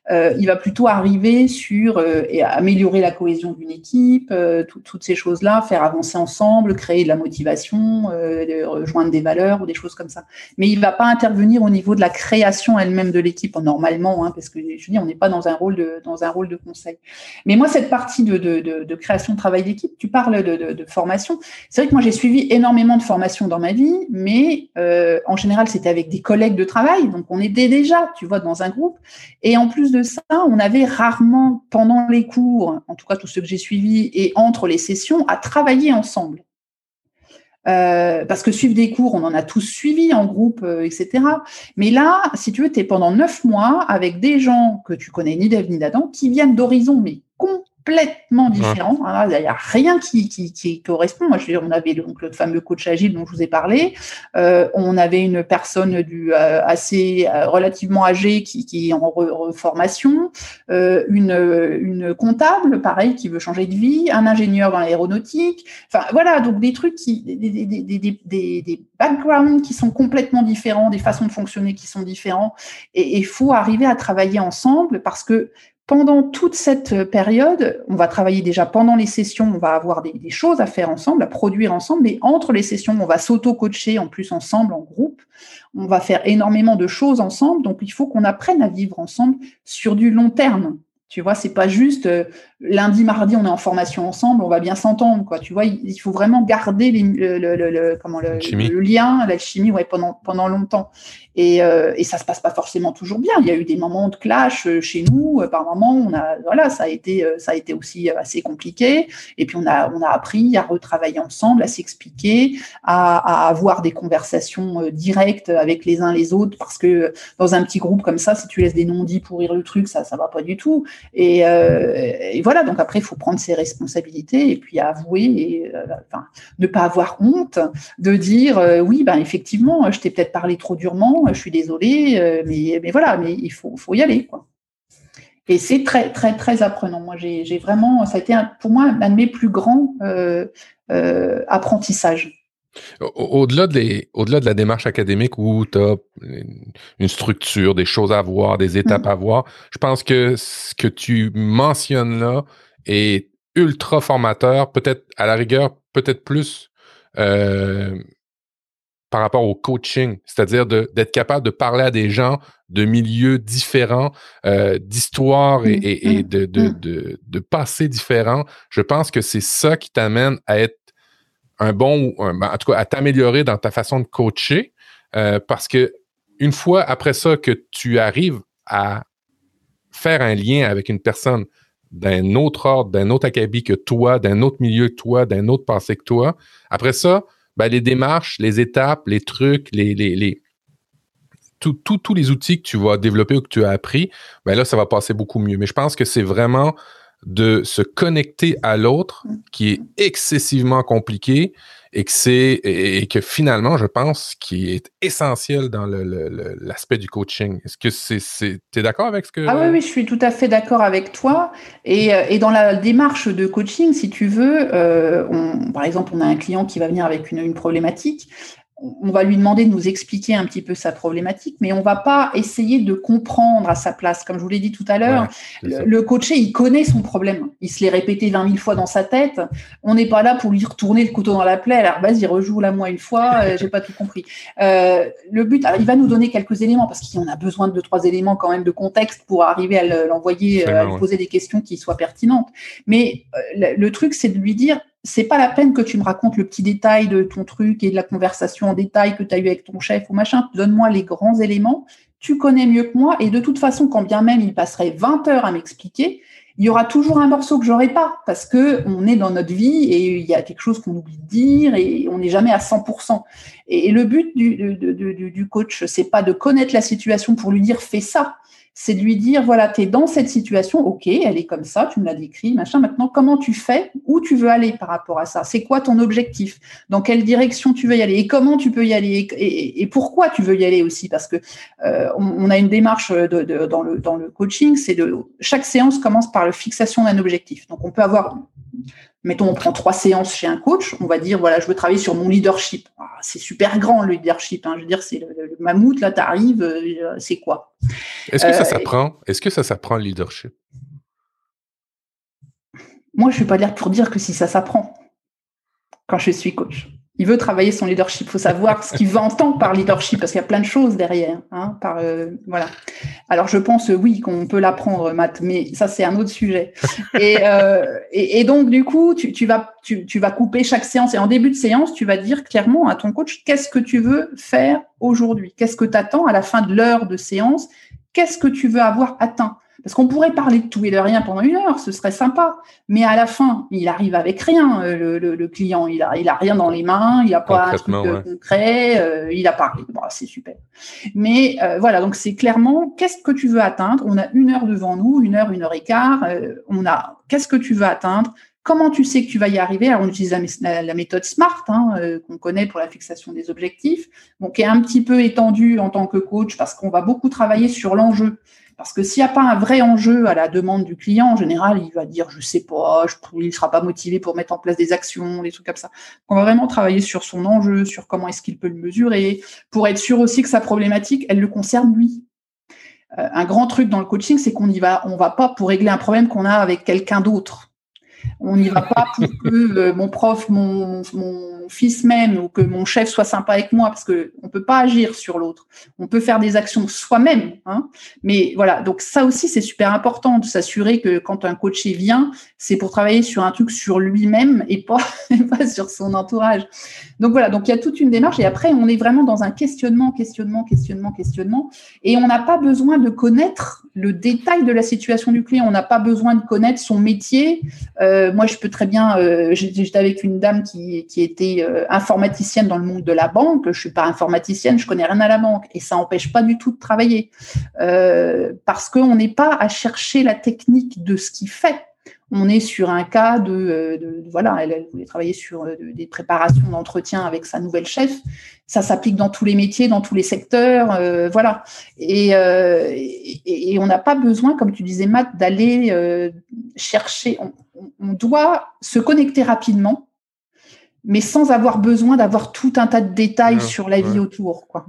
Euh, il va plutôt arriver sur euh, et améliorer la cohésion d'une équipe, euh, toutes ces choses-là, faire avancer ensemble, créer de la motivation, rejoindre des valeurs ou des choses comme ça. Mais il va pas intervenir au niveau de la création elle-même de l'équipe normalement, hein, parce que je dis on n'est pas dans un rôle de dans un rôle de conseil. Mais moi, cette partie de, de, création de travail d'équipe, tu parles de, de formation. C'est vrai que moi, j'ai suivi énormément de formations dans ma vie, mais en général, c'était avec des collègues de travail. Donc, on était déjà, tu vois, dans un groupe. Et en plus de ça, on avait rarement, pendant les cours, en tout cas tous ceux que j'ai suivis, et entre les sessions, à travailler ensemble. Euh, parce que suivre des cours, on en a tous suivi en groupe, euh, etc. Mais là, si tu veux, tu es pendant neuf mois avec des gens que tu connais ni d'Ève ni d'Adam, qui viennent d'horizons mais complètement différent. Il n'y a rien qui, qui, correspond. Moi, je on avait donc le fameux coach agile dont je vous ai parlé. Euh, on avait une personne du euh, assez euh, relativement âgée qui, qui est en reformation, une, une comptable, pareil, qui veut changer de vie, un ingénieur dans l'aéronautique. Enfin, voilà, donc des trucs qui, des, des, des, des, des backgrounds qui sont complètement différents, des façons de fonctionner qui sont différents. Et il faut arriver à travailler ensemble parce que pendant toute cette période, on va travailler déjà pendant les sessions, on va avoir des, choses à faire ensemble, à produire ensemble, mais entre les sessions, on va s'auto-coacher en plus ensemble, en groupe. On va faire énormément de choses ensemble, donc il faut qu'on apprenne à vivre ensemble sur du long terme. Tu vois, c'est pas juste euh, lundi, mardi, on est en formation ensemble, on va bien s'entendre, quoi. Tu vois, il, faut vraiment garder le, le, le, comment, le, le lien, l'alchimie, ouais, pendant pendant longtemps. Et, euh, et ça se passe pas forcément toujours bien. Il y a eu des moments de clash euh, chez nous. Euh, par moments, on a, voilà, ça a été, ça a été aussi assez compliqué. Et puis on a, on a appris à retravailler ensemble, à s'expliquer, à, avoir des conversations directes avec les uns les autres, parce que dans un petit groupe comme ça, si tu laisses des non-dits pourrir le truc, ça, ça va pas du tout. Et, voilà. Donc après, il faut prendre ses responsabilités et puis avouer, et, ne pas avoir honte de dire, oui, ben effectivement, je t'ai peut-être parlé trop durement je suis désolée, euh, mais, mais voilà, mais il faut, faut y aller, quoi. Et c'est très, très, très apprenant. Moi, j'ai vraiment, ça a été pour moi un de mes plus grands euh, euh, apprentissages. Au-delà de, au de la démarche académique où tu as une structure, des choses à voir, des étapes mm. à voir, je pense que ce que tu mentionnes là est ultra formateur, peut-être à la rigueur, peut-être plus par rapport au coaching, c'est-à-dire d'être capable de parler à des gens de milieux différents, euh, d'histoires et, et, mmh, de, de, mmh. de, de, passés différents. Je pense que c'est ça qui t'amène à être un bon, ben, en tout cas, à t'améliorer dans ta façon de coacher, euh, parce que une fois après ça que tu arrives à faire un lien avec une personne d'un autre ordre, d'un autre acabit que toi, d'un autre milieu que toi, d'un autre passé que toi, après ça, ben, les démarches, les étapes, les trucs, les, les, les tous les outils que tu vas développer ou que tu as appris, ben là, ça va passer beaucoup mieux. Mais je pense que c'est vraiment de se connecter à l'autre qui est excessivement compliqué et que c'est et que finalement, je pense, qui est essentiel dans l'aspect du coaching. Est-ce que c'est tu es d'accord avec ce que Ah oui, oui, je suis tout à fait d'accord avec toi. Et, euh, dans la démarche de coaching, si tu veux, euh, par exemple, on a un client qui va venir avec une problématique on va lui demander de nous expliquer un petit peu sa problématique, mais on va pas essayer de comprendre à sa place. Comme je vous l'ai dit tout à l'heure, le, coaché, il connaît son problème. Il se l'est répété 20 000 fois dans sa tête. On n'est pas là pour lui retourner le couteau dans la plaie. Alors, vas-y, rejoue-la moi une fois. Euh, j'ai pas tout compris. Euh, le but, il va nous donner quelques éléments parce qu'il en a besoin de deux, trois éléments quand même de contexte pour arriver à l'envoyer, euh, à lui poser des questions qui soient pertinentes. Mais le truc, c'est de lui dire, c'est pas la peine que tu me racontes le petit détail de ton truc et de la conversation en détail que tu as eu avec ton chef ou machin. Donne-moi les grands éléments tu connais mieux que moi, et de toute façon, quand bien même il passerait 20 heures à m'expliquer, il y aura toujours un morceau que j'aurai pas parce que on est dans notre vie et il y a quelque chose qu'on oublie de dire et on n'est jamais à 100%. Et, le but du, du, du coach, c'est pas de connaître la situation pour lui dire fais ça c'est de lui dire, voilà, tu es dans cette situation, ok, elle est comme ça, tu me l'as décrit, machin, maintenant, comment tu fais, où tu veux aller par rapport à ça? C'est quoi ton objectif? Dans quelle direction tu veux y aller? Et comment tu peux y aller? Et, pourquoi tu veux y aller aussi? Parce que euh, on, a une démarche dans, le, dans le coaching, c'est de chaque séance commence par la fixation d'un objectif. Donc, on peut avoir mettons, on prend trois séances chez un coach, on va dire, voilà, je veux travailler sur mon leadership. Ah, c'est super grand le leadership. Hein. Je veux dire, c'est le, mammouth, là, tu arrives, euh, c'est quoi? Est-ce que ça euh, s'apprend Est-ce que ça s'apprend le leadership? Moi, je ne suis pas là pour dire que si ça s'apprend quand je suis coach il veut travailler son leadership. Il faut savoir ce qu'il veut entendre par leadership, parce qu'il y a plein de choses derrière. Hein, euh, voilà. Alors, je pense, oui, qu'on peut l'apprendre, Matt, mais ça, c'est un autre sujet. Et, euh, donc, du coup, tu, vas, tu, vas couper chaque séance. Et en début de séance, tu vas dire clairement à ton coach, qu'est-ce que tu veux faire aujourd'hui? Qu'est-ce que tu attends à la fin de l'heure de séance? Qu'est-ce que tu veux avoir atteint? Parce qu'on pourrait parler de tout et de rien pendant une heure, ce serait sympa. Mais à la fin, il arrive avec rien, euh, le, client. Il a, il a rien dans les mains, il n'a pas un truc euh, concret, euh, il a parlé. Bon, c'est super. Mais voilà, donc c'est clairement qu'est-ce que tu veux atteindre? On a une heure devant nous, une heure, une heure et quart. on a qu'est-ce que tu veux atteindre? Comment tu sais que tu vas y arriver? Alors, on utilise la, méthode SMART, hein, qu'on connaît pour la fixation des objectifs, donc qui est un petit peu étendue en tant que coach parce qu'on va beaucoup travailler sur l'enjeu. Parce que s'il n'y a pas un vrai enjeu à la demande du client, en général, il va dire je sais pas, il ne sera pas motivé pour mettre en place des actions, des trucs comme ça. On va vraiment travailler sur son enjeu, sur comment est-ce qu'il peut le mesurer, pour être sûr aussi que sa problématique, elle le concerne lui. Euh, un grand truc dans le coaching, c'est qu'on y va, on va pas pour régler un problème qu'on a avec quelqu'un d'autre. On n'y va pas pour que euh, mon prof, mon, mon, fils même ou que mon chef soit sympa avec moi, parce que on peut pas agir sur l'autre. On peut faire des actions soi-même, hein. mais voilà. Donc ça aussi, c'est super important de s'assurer que quand un coaché vient, c'est pour travailler sur un truc sur lui-même et pas, pas sur son entourage. Donc voilà. Donc il y a toute une démarche et après on est vraiment dans un questionnement, questionnement, questionnement, questionnement, et on n'a pas besoin de connaître le détail de la situation du client. On n'a pas besoin de connaître son métier. Euh, moi, je peux très bien. Euh, j'étais avec une dame qui, qui était euh, informaticienne dans le monde de la banque. Je suis pas informaticienne, je connais rien à la banque, et ça n'empêche pas du tout de travailler parce qu'on n'est pas à chercher la technique de ce qu'il fait on est sur un cas de, voilà, elle, voulait travailler sur des préparations d'entretien avec sa nouvelle chef ça s'applique dans tous les métiers, dans tous les secteurs, euh, voilà. Euh, et, on n'a pas besoin, comme tu disais, Matt, d'aller euh, chercher. On, doit se connecter rapidement, mais sans avoir besoin d'avoir tout un tas de détails sur la vie autour, quoi.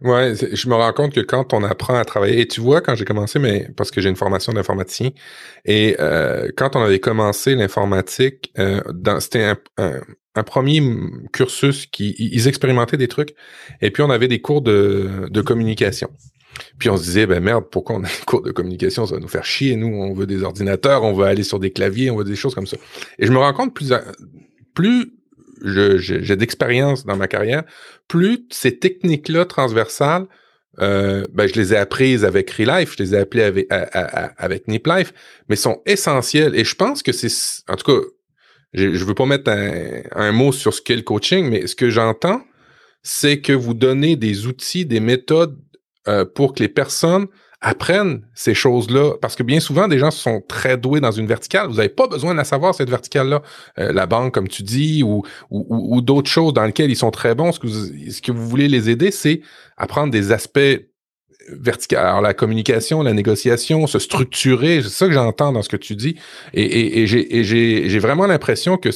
Ouais, je me rends compte que quand on apprend à travailler, et tu vois, quand j'ai commencé, mais parce que j'ai une formation d'informaticien, et quand on avait commencé l'informatique, c'était un, un premier cursus qui ils expérimentaient des trucs et puis on avait des cours de, de communication. Puis on se disait ben merde pourquoi on a des cours de communication? Ça va nous faire chier nous on veut des ordinateurs on veut aller sur des claviers on veut des choses comme ça. Et je me rends compte plus plus j'ai d'expérience dans ma carrière plus ces techniques là transversales euh, ben, je les ai apprises avec Relife, je les ai appelées avec, NipLife, mais sont essentielles. Et je pense que c'est, en tout cas, je ne veux pas mettre un, mot sur ce qu'est le coaching, mais ce que j'entends, c'est que vous donnez des outils, des méthodes euh, pour que les personnes apprennent ces choses-là. Parce que bien souvent, des gens sont très doués dans une verticale. Vous n'avez pas besoin de savoir, cette verticale-là. Euh, la banque, comme tu dis, ou, ou, d'autres choses dans lesquelles ils sont très bons. Ce que ce que vous voulez les aider, c'est apprendre des aspects vertical. Alors la communication, la négociation, se structurer, c'est ça que j'entends dans ce que tu dis. Et, et, et j'ai vraiment l'impression que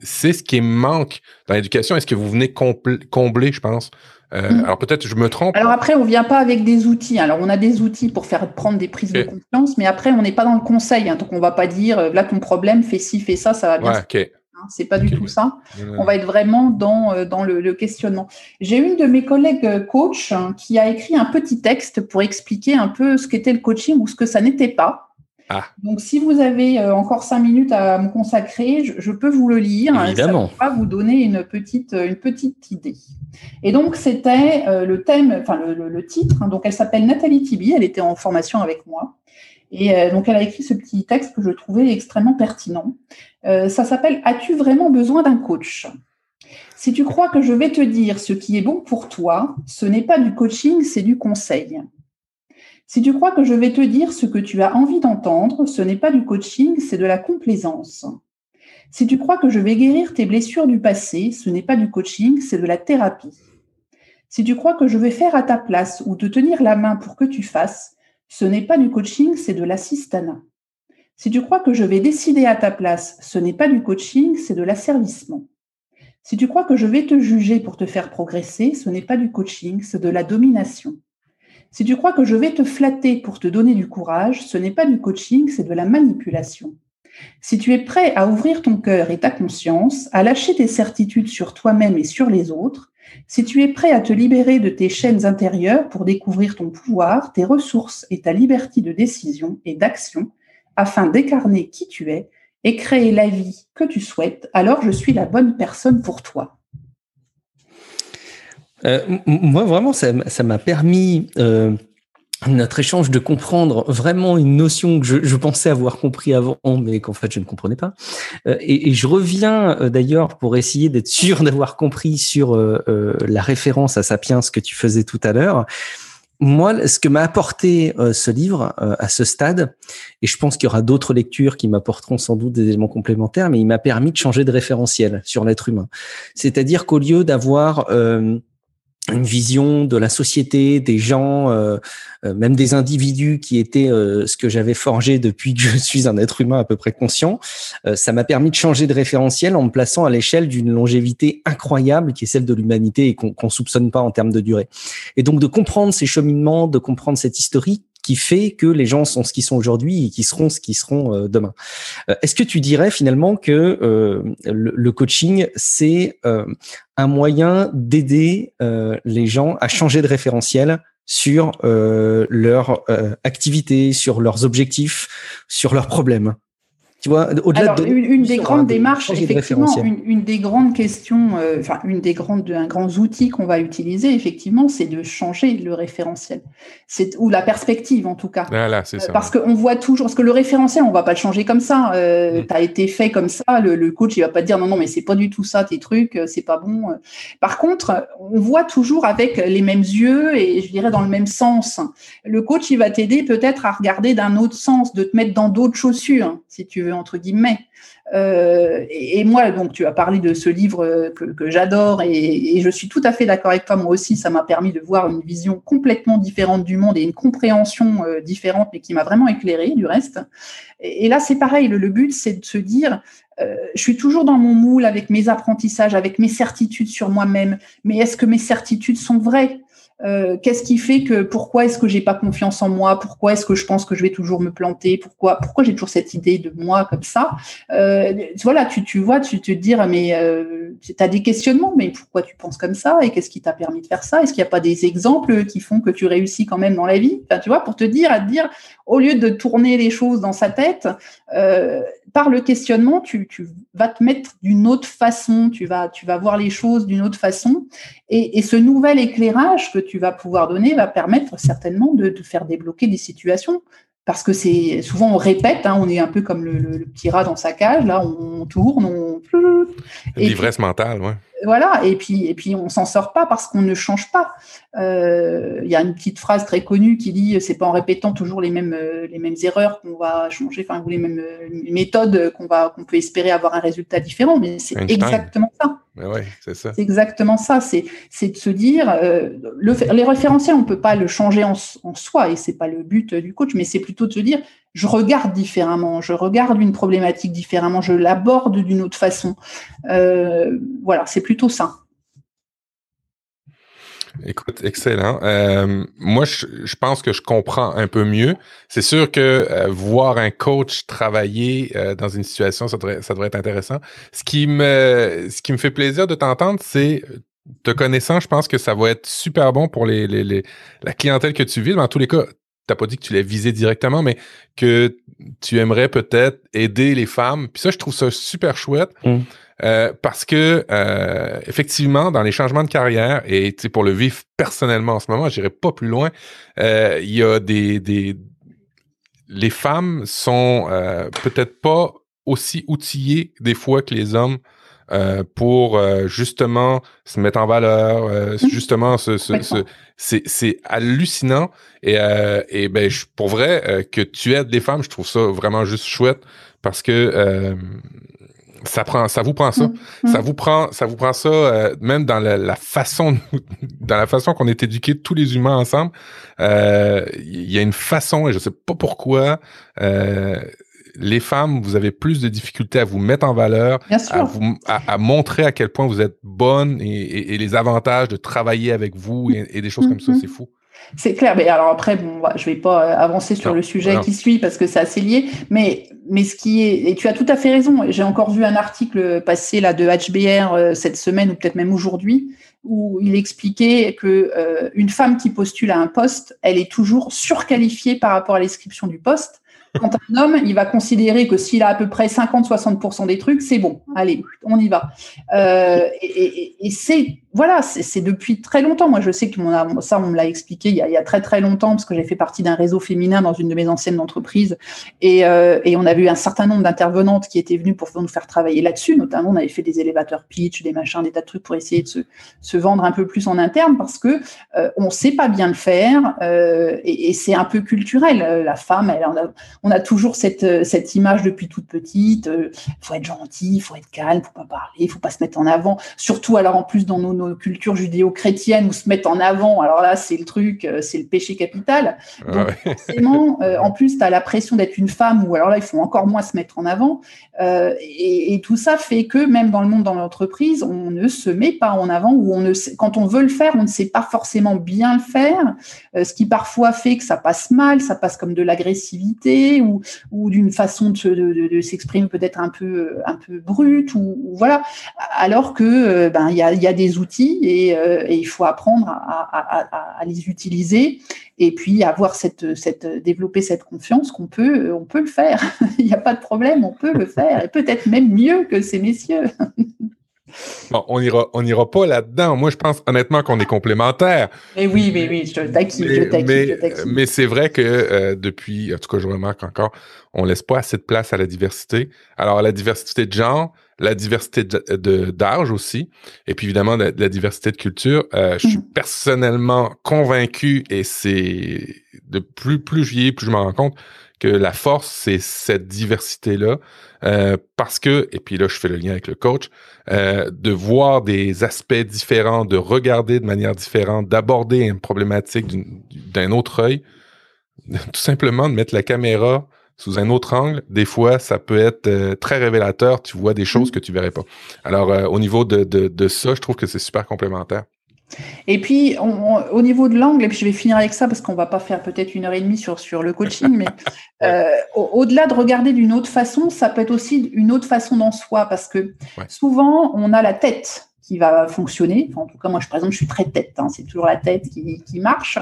c'est ce qui manque dans l'éducation. Est-ce que vous venez combler, je pense? Euh, mm. Alors peut-être je me trompe. Alors après, on vient pas avec des outils. Alors on a des outils pour faire prendre des prises de confiance, mais après on n'est pas dans le conseil. Hein, donc on va pas dire euh, là ton problème, fais ci, fais ça, ça va bien. Ouais, Hein, c'est pas du tout ça. On va être vraiment dans, euh, dans le, questionnement. J'ai une de mes collègues coach hein, qui a écrit un petit texte pour expliquer un peu ce qu'était le coaching ou ce que ça n'était pas. Ah. Donc, si vous avez euh, encore cinq minutes à me consacrer, je, peux vous le lire. Évidemment. Ça va vous donner une petite, une petite idée. Et donc, c'était le thème, enfin le, titre. Hein. donc, elle s'appelle Nathalie Tibi. Elle était en formation avec moi. Et donc, elle a écrit ce petit texte que je trouvais extrêmement pertinent. ça s'appelle As-tu vraiment besoin d'un coach? Si tu crois que je vais te dire ce qui est bon pour toi, ce n'est pas du coaching, c'est du conseil. Si tu crois que je vais te dire ce que tu as envie d'entendre, ce n'est pas du coaching, c'est de la complaisance. Si tu crois que je vais guérir tes blessures du passé, ce n'est pas du coaching, c'est de la thérapie. Si tu crois que je vais faire à ta place ou te tenir la main pour que tu fasses, ce n'est pas du coaching, c'est de l'assistanat. Si tu crois que je vais décider à ta place, ce n'est pas du coaching, c'est de l'asservissement. Si tu crois que je vais te juger pour te faire progresser, ce n'est pas du coaching, c'est de la domination. Si tu crois que je vais te flatter pour te donner du courage, ce n'est pas du coaching, c'est de la manipulation. Si tu es prêt à ouvrir ton cœur et ta conscience, à lâcher tes certitudes sur toi-même et sur les autres, si tu es prêt à te libérer de tes chaînes intérieures pour découvrir ton pouvoir, tes ressources et ta liberté de décision et d'action, afin d'incarner qui tu es, et créer la vie que tu souhaites, alors je suis la bonne personne pour toi. Euh, moi, vraiment, ça m'a permis, euh, notre échange, de comprendre vraiment une notion que je, pensais avoir compris avant, mais qu'en fait, je ne comprenais pas. Euh, et, je reviens d'ailleurs pour essayer d'être sûr d'avoir compris sur la référence à Sapiens que tu faisais tout à l'heure moi, ce que m'a apporté euh, ce livre euh, à ce stade, et je pense qu'il y aura d'autres lectures qui m'apporteront sans doute des éléments complémentaires, mais il m'a permis de changer de référentiel sur l'être humain. C'est-à-dire qu'au lieu d'avoir euh, une vision de la société, des gens, euh, euh, même des individus qui étaient euh, ce que j'avais forgé depuis que je suis un être humain à peu près conscient. ça m'a permis de changer de référentiel en me plaçant à l'échelle d'une longévité incroyable qui est celle de l'humanité et qu'on ne soupçonne pas en termes de durée. Et donc de comprendre ces cheminements, de comprendre cette historique qui fait que les gens sont ce qu'ils sont aujourd'hui et qui seront ce qu'ils seront demain. Est-ce que tu dirais finalement que le, coaching, c'est un moyen d'aider euh, les gens à changer de référentiel sur euh, leur euh, activité, sur leurs objectifs, sur leurs problèmes? Au-delà de une, des grandes démarches, effectivement, une, des grandes questions, euh, enfin une des grandes, un grand outil qu'on va utiliser, effectivement, c'est de changer le référentiel, c'est ou la perspective en tout cas. Voilà, c'est ça. Parce qu'on voit toujours, parce que le référentiel, on va pas le changer comme ça. Euh, mm. Tu as été fait comme ça, le, coach il va pas te dire non non mais c'est pas du tout ça tes trucs, euh, c'est pas bon. Par contre, on voit toujours avec les mêmes yeux et je dirais dans le même sens. Le coach il va t'aider peut-être à regarder d'un autre sens, de te mettre dans d'autres chaussures, si tu veux entre guillemets. Euh, et, moi, donc, tu as parlé de ce livre que, j'adore et, je suis tout à fait d'accord avec toi. Moi aussi, ça m'a permis de voir une vision complètement différente du monde et une compréhension euh, différente, mais qui m'a vraiment éclairé du reste. Et, là, c'est pareil. Le, but, c'est de se dire, euh, je suis toujours dans mon moule avec mes apprentissages, avec mes certitudes sur moi-même, mais est-ce que mes certitudes sont vraies? Euh, qu'est-ce qui fait que pourquoi est-ce que j'ai pas confiance en moi? Pourquoi est-ce que je pense que je vais toujours me planter? Pourquoi pourquoi j'ai toujours cette idée de moi comme ça? Euh, Voilà, tu, tu vois, tu te dire mais euh, tu as des questionnements, mais pourquoi tu penses comme ça? Et qu'est-ce qui t'a permis de faire ça? Est-ce qu'il n'y a pas des exemples qui font que tu réussis quand même dans la vie? Tu vois, pour te dire, à te dire, au lieu de tourner les choses dans sa tête, euh, par le questionnement, tu, vas te mettre d'une autre façon, tu vas, tu vas voir les choses d'une autre façon. Et, ce nouvel éclairage que tu vas pouvoir donner va permettre certainement de, de faire débloquer des situations parce que c'est souvent on répète, hein, on est un peu comme le, petit rat dans sa cage, là on tourne, on l'ivresse mentale, ouais. Voilà, et puis et puis on s'en sort pas parce qu'on ne change pas. Euh, il y a une petite phrase très connue qui dit c'est pas en répétant toujours les mêmes euh, les mêmes erreurs qu'on va changer, enfin ou les mêmes euh, méthodes qu'on va qu'on peut espérer avoir un résultat différent, mais c'est exactement ça. c'est ça. C'est exactement ça. C'est c'est de se dire le, les référentiels on peut pas le changer en, en soi et c'est pas le but du coach, mais c'est plutôt de se dire je regarde différemment, je regarde une problématique différemment, je l'aborde d'une autre façon. Euh, voilà, c'est plutôt ça. Écoute, excellent. Euh, moi, je, pense que je comprends un peu mieux. C'est sûr que euh, voir un coach travailler dans une situation, ça devrait, être intéressant. Ce qui me, ce qui me fait plaisir de t'entendre, c'est te connaissant, je pense que ça va être super bon pour la clientèle que tu vis. Mais en tous les cas, t'as pas dit que tu l'as visé directement, mais que tu aimerais peut-être aider les femmes. Puis ça, je trouve ça super chouette. Mm. Euh, parce que euh, effectivement, dans les changements de carrière, et pour le vivre personnellement en ce moment, j'irai pas plus loin, euh, il y a des, des les femmes sont peut-être pas aussi outillées des fois que les hommes euh, pour euh, justement se mettre en valeur, euh, mmh. justement ce, ce, ce c'est hallucinant et, et ben je, pour vrai que tu aides les femmes, je trouve ça vraiment juste chouette parce que ça prend ça vous prend ça, mmh. ça mmh. vous prend ça vous prend ça même dans la, la façon dans la façon qu'on est éduqués tous les humains ensemble. Il y a une façon et je sais pas pourquoi les femmes, vous avez plus de difficultés à vous mettre en valeur, À, montrer à quel point vous êtes bonne et, les avantages de travailler avec vous et, des choses comme ça, mm-hmm. c'est fou. C'est clair, mais alors après, bon, je vais pas euh, avancer sur le sujet qui suit parce que c'est assez lié, mais, mais ce qui est, et tu as tout à fait raison, j'ai encore vu un article passé là de HBR euh, cette semaine ou peut-être même aujourd'hui, où il expliquait que euh, une femme qui postule à un poste, elle est toujours surqualifiée par rapport à l'inscription du poste, quand un homme, il va considérer que s'il a à peu près 50-60% des trucs, c'est bon. Allez, on y va. Euh, et, et c'est voilà, c'est depuis très longtemps. Moi, je sais que ça, on me l'a expliqué il y, a, très très longtemps parce que j'ai fait partie d'un réseau féminin dans une de mes anciennes entreprises et, euh, et on a vu un certain nombre d'intervenantes qui étaient venues pour nous faire travailler là-dessus. Notamment, on avait fait des élévateurs pitch, des machins, des tas de trucs pour essayer de se, vendre un peu plus en interne parce que euh, on sait pas bien le faire euh, et, c'est un peu culturel. La femme, on, a, toujours cette, cette image depuis toute petite. Il faut être gentil, il faut être calme, faut pas parler, il faut pas se mettre en avant. Surtout alors en plus dans nos culture judéo-chrétienne où se mettre en avant, alors là, c'est le truc, euh, c'est le péché capital. Donc, forcément, euh, en plus, tu as la pression d'être une femme ou alors là, il faut encore moins se mettre en avant. Euh, et, tout ça fait que même dans le monde, dans l'entreprise, on ne se met pas en avant ou on ne quand on veut le faire, on ne sait pas forcément bien le faire, ce qui parfois fait que ça passe mal, ça passe comme de l'agressivité ou, ou d'une façon de, de, s'exprimer peut-être un peu, un peu brute ou, voilà. Alors que ben il y a, y a des outils euh, et, il faut apprendre à, les utiliser et puis avoir cette, cette développer cette confiance qu'on peut, on peut le faire. il n'y a pas de problème, on peut le faire et peut-être même mieux que ces messieurs. Bon, on ira, on ira pas là-dedans. Moi, je pense honnêtement qu'on est complémentaires. Mais oui, mais oui, je taquine, je taquine, mais, c'est vrai que euh, depuis, en tout cas, je remarque encore, on laisse pas assez de place à la diversité. Alors, la diversité de genre, la diversité d'âge aussi, et puis évidemment la, la diversité de culture. Euh, je suis mm. personnellement convaincu, et c'est de plus plus je vieillis, plus je me rends compte que la force, c'est cette diversité-là, euh, parce que, et puis là, je fais le lien avec le coach, euh, de voir des aspects différents, de regarder de manière différente, d'aborder une problématique d'un autre œil, tout simplement de mettre la caméra sous un autre angle, des fois, ça peut être euh, très révélateur. Tu vois des choses mm. que tu verrais pas. Alors, euh, au niveau de, de, de, ça, je trouve que c'est super complémentaire. Et puis, au niveau de l'angle, et puis je vais finir avec ça parce qu'on va pas faire peut-être une heure et demie sur, sur le coaching, mais euh, au-delà de regarder d'une autre façon, ça peut être aussi une autre façon dans soi parce que souvent, on a la tête qui va fonctionner. en tout cas, moi, je, par exemple, je suis très tête. Hein, c'est toujours la tête qui, qui marche.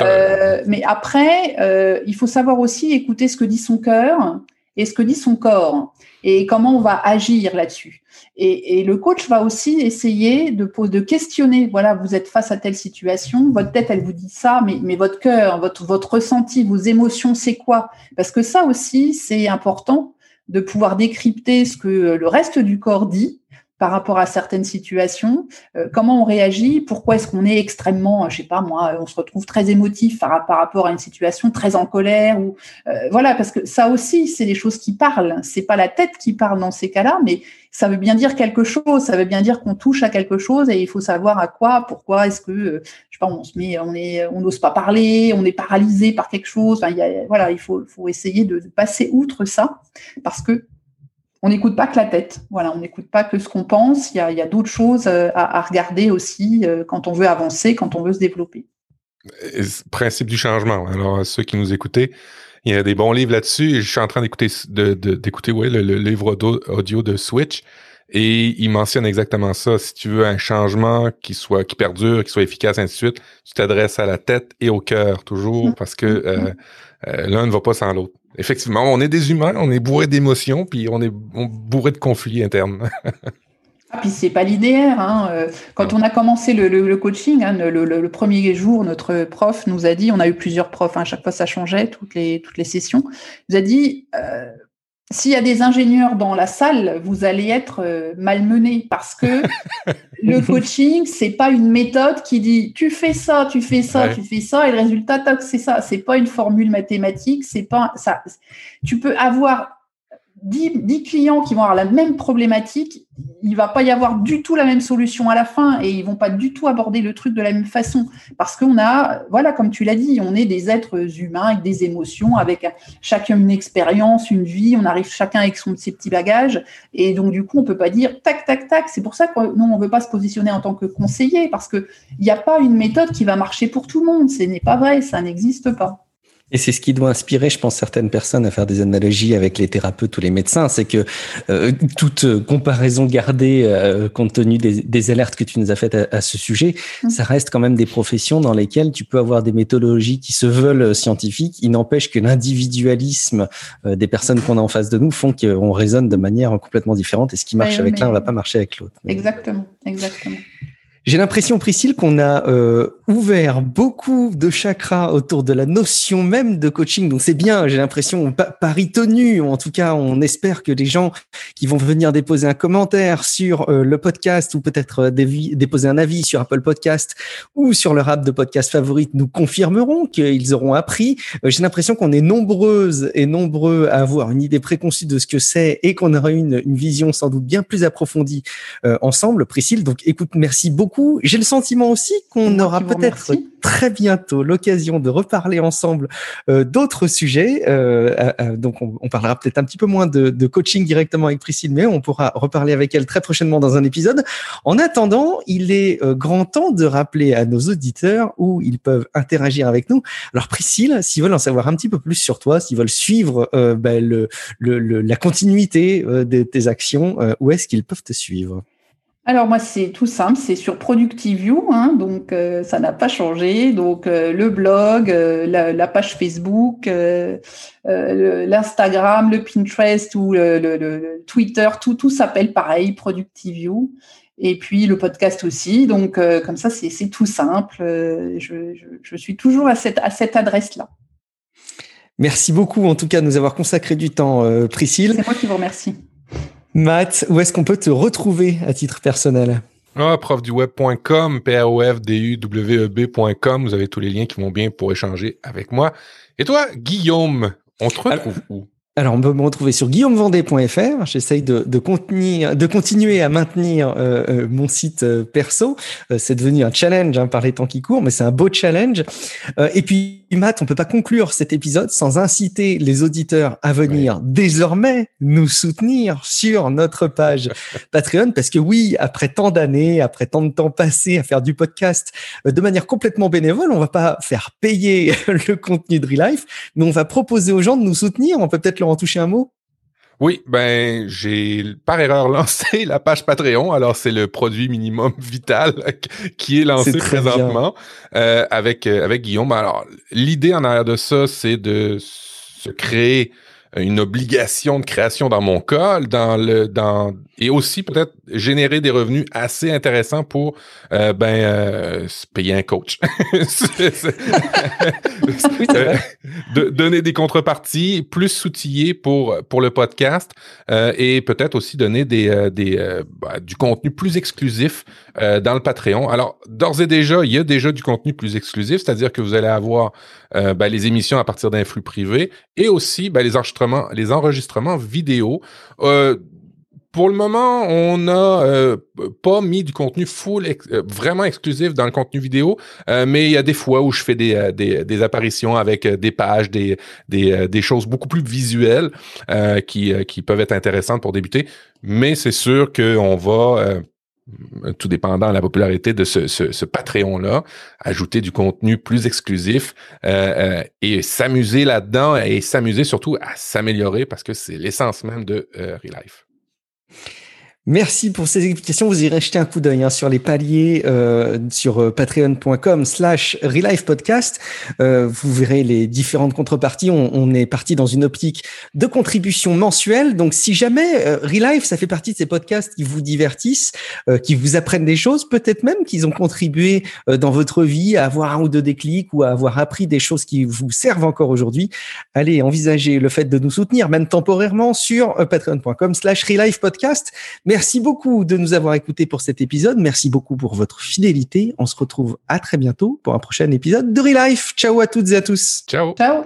Euh, mais après, euh, il faut savoir aussi écouter ce que dit son cœur et ce que dit son corps et comment on va agir là-dessus. Et, et, le coach va aussi essayer de, de questionner. Voilà, vous êtes face à telle situation, votre tête, elle vous dit ça, mais, mais votre cœur, votre, votre ressenti, vos émotions, c'est quoi? Parce que ça aussi, c'est important de pouvoir décrypter ce que le reste du corps dit par rapport à certaines situations, euh, comment on réagit, pourquoi est-ce qu'on est extrêmement, je sais pas moi, on se retrouve très émotif par, rapport à une situation très en colère ou euh, voilà parce que ça aussi c'est des choses qui parlent, c'est pas la tête qui parle dans ces cas-là, mais ça veut bien dire quelque chose, ça veut bien dire qu'on touche à quelque chose et il faut savoir à quoi, pourquoi est-ce que euh, je sais pas, on se met, on est, on n'ose pas parler, on est paralysé par quelque chose. Enfin, y a, voilà, il faut essayer de passer outre ça parce que on n'écoute pas que la tête. Voilà, on n'écoute pas que ce qu'on pense. Il y a, d'autres choses euh, à, regarder aussi euh, quand on veut avancer, quand on veut se développer. Principe du changement. Alors, ceux qui nous écoutaient, il y a des bons livres là-dessus. Je suis en train d'écouter d'écouter ouais, le, livre audio, de Switch. Et il mentionne exactement ça. Si tu veux un changement qui soit qui perdure, qui soit efficace, ainsi de suite, tu t'adresses à la tête et au cœur toujours mm. parce que euh, euh, l'un ne va pas sans l'autre. Effectivement, on est des humains, on est bourré d'émotions, puis on est bourré de conflits internes. ah, puis c'est pas linéaire. Hein. Euh, quand on a commencé le, coaching, hein, le, premier jour, notre prof nous a dit, on a eu plusieurs profs, hein, à chaque fois ça changeait, toutes les, toutes les sessions, il nous a dit, s'il y a des ingénieurs dans la salle, vous allez être euh, malmené parce que le coaching, c'est pas une méthode qui dit tu fais ça, tu fais ça, tu fais ça et le résultat c'est ça. C'est pas une formule mathématique, c'est pas ça. Tu peux avoir 10, clients qui vont avoir la même problématique, il va pas y avoir du tout la même solution à la fin et ils vont pas du tout aborder le truc de la même façon parce qu'on a, voilà, comme tu l'as dit, on est des êtres humains avec des émotions, avec chacun une expérience, une vie, on arrive chacun avec ses petits bagages et donc du coup on peut pas dire tac tac tac. C'est pour ça que nous on veut pas se positionner en tant que conseiller parce que il n'y a pas une méthode qui va marcher pour tout le monde. Ce n'est pas vrai, ça n'existe pas. Et c'est ce qui doit inspirer, je pense, certaines personnes à faire des analogies avec les thérapeutes ou les médecins. C'est que euh, toute comparaison gardée, euh, compte tenu des, alertes que tu nous as faites à, ce sujet, mmh. ça reste quand même des professions dans lesquelles tu peux avoir des méthodologies qui se veulent scientifiques. Il n'empêche que l'individualisme euh, des personnes qu'on a en face de nous font qu'on raisonne de manière complètement différente. Et ce qui marche avec l'un ne va pas marcher avec l'autre. Exactement, exactement. J'ai l'impression, Priscille, qu'on a euh, ouvert beaucoup de chakras autour de la notion même de coaching. Donc c'est bien, j'ai l'impression, pari tenu. En tout cas, on espère que les gens qui vont venir déposer un commentaire sur euh, le podcast ou peut-être euh, déposer un avis sur Apple Podcast ou sur leur app de podcast favorite nous confirmeront qu'ils auront appris. j'ai l'impression qu'on est nombreuses et nombreux à avoir une idée préconçue de ce que c'est et qu'on aura une, une vision sans doute bien plus approfondie ensemble. Priscille, donc écoute, merci beaucoup j'ai le sentiment aussi qu'on aura peut-être très bientôt l'occasion de reparler ensemble euh, d'autres sujets. Euh, euh, donc, on, parlera peut-être un petit peu moins de, coaching directement avec Priscille, mais on pourra reparler avec elle très prochainement dans un épisode. En attendant, il est grand temps de rappeler à nos auditeurs où ils peuvent interagir avec nous. Alors, Priscille, s'ils veulent en savoir un petit peu plus sur toi, s'ils veulent suivre ben, le, la continuité de tes actions, où est-ce qu'ils peuvent te suivre? Alors moi c'est tout simple, c'est sur ProductiveView, hein, donc euh, ça n'a pas changé. Donc euh, le blog, euh, la, page Facebook, l'Instagram, le, Pinterest ou le, Twitter, tout tout s'appelle pareil, ProductiveView. Et puis le podcast aussi. Donc comme ça c'est tout simple. Je, je, suis toujours à cette à cette adresse là. Merci beaucoup en tout cas de nous avoir consacré du temps, Priscille. C'est moi qui vous remercie. Matt, où est-ce qu'on peut te retrouver à titre personnel? Ah, profduweb.com, p r o f d u w e b.com, vous avez tous les liens qui vont bien pour échanger avec moi. Et toi, Guillaume, on te retrouve où? Alors, on peut me retrouver sur guillaumevendée.fr. J'essaye de, de, contenir, de continuer à maintenir euh, euh, mon site euh, perso. c'est devenu un challenge hein, par les temps qui courent, mais c'est un beau challenge. et puis, Matt, on peut pas conclure cet épisode sans inciter les auditeurs à venir désormais nous soutenir sur notre page Patreon, parce que oui, après tant d'années, après tant de temps passé à faire du podcast de manière complètement bénévole, on va pas faire payer le contenu de Relife, mais on va proposer aux gens de nous soutenir. On peut peut-être en toucher un mot? Oui, ben j'ai par erreur lancé la page Patreon. Alors c'est le produit minimum vital qui est lancé présentement euh, avec euh, avec Guillaume. Alors l'idée en arrière de ça, c'est de se créer une obligation de création dans mon cas, dans le dans et aussi peut-être générer des revenus assez intéressants pour euh, ben euh, payer un coach, euh, de, donner des contreparties plus soutillées pour pour le podcast euh, et peut-être aussi donner des des bah, du contenu plus exclusif dans le Patreon. Alors d'ores et déjà, il y a déjà du contenu plus exclusif, c'est-à-dire que vous allez avoir ben, les émissions à partir d'un flux privé et aussi ben, les enregistrements les enregistrements vidéo pour le moment, on n'a euh, pas mis du contenu full, euh, vraiment exclusif dans le contenu vidéo, euh, mais il y a des fois où je fais des, des, apparitions avec des pages, des, des, des choses beaucoup plus visuelles qui, qui peuvent être intéressantes pour débuter. Mais c'est sûr qu'on va tout dépendant de la popularité de ce, ce, ce Patreon-là, ajouter du contenu plus exclusif euh, et s'amuser là-dedans et s'amuser surtout à s'améliorer parce que c'est l'essence même de euh, Relife. Merci pour ces explications. Vous irez jeter un coup d'œil hein, sur les paliers euh, sur euh, patreon.com slash podcast. Euh, vous verrez les différentes contreparties. On, est parti dans une optique de contribution mensuelle. Donc, si jamais euh, Relife, ça fait partie de ces podcasts qui vous divertissent, qui vous apprennent des choses, peut-être même qu'ils ont contribué dans votre vie à avoir un ou deux déclics ou à avoir appris des choses qui vous servent encore aujourd'hui, allez envisager le fait de nous soutenir, même temporairement, sur patreon.com slash podcast. Merci beaucoup de nous avoir écoutés pour cet épisode. Merci beaucoup pour votre fidélité. On se retrouve à très bientôt pour un prochain épisode de Relife. Ciao à toutes et à tous. Ciao. Ciao.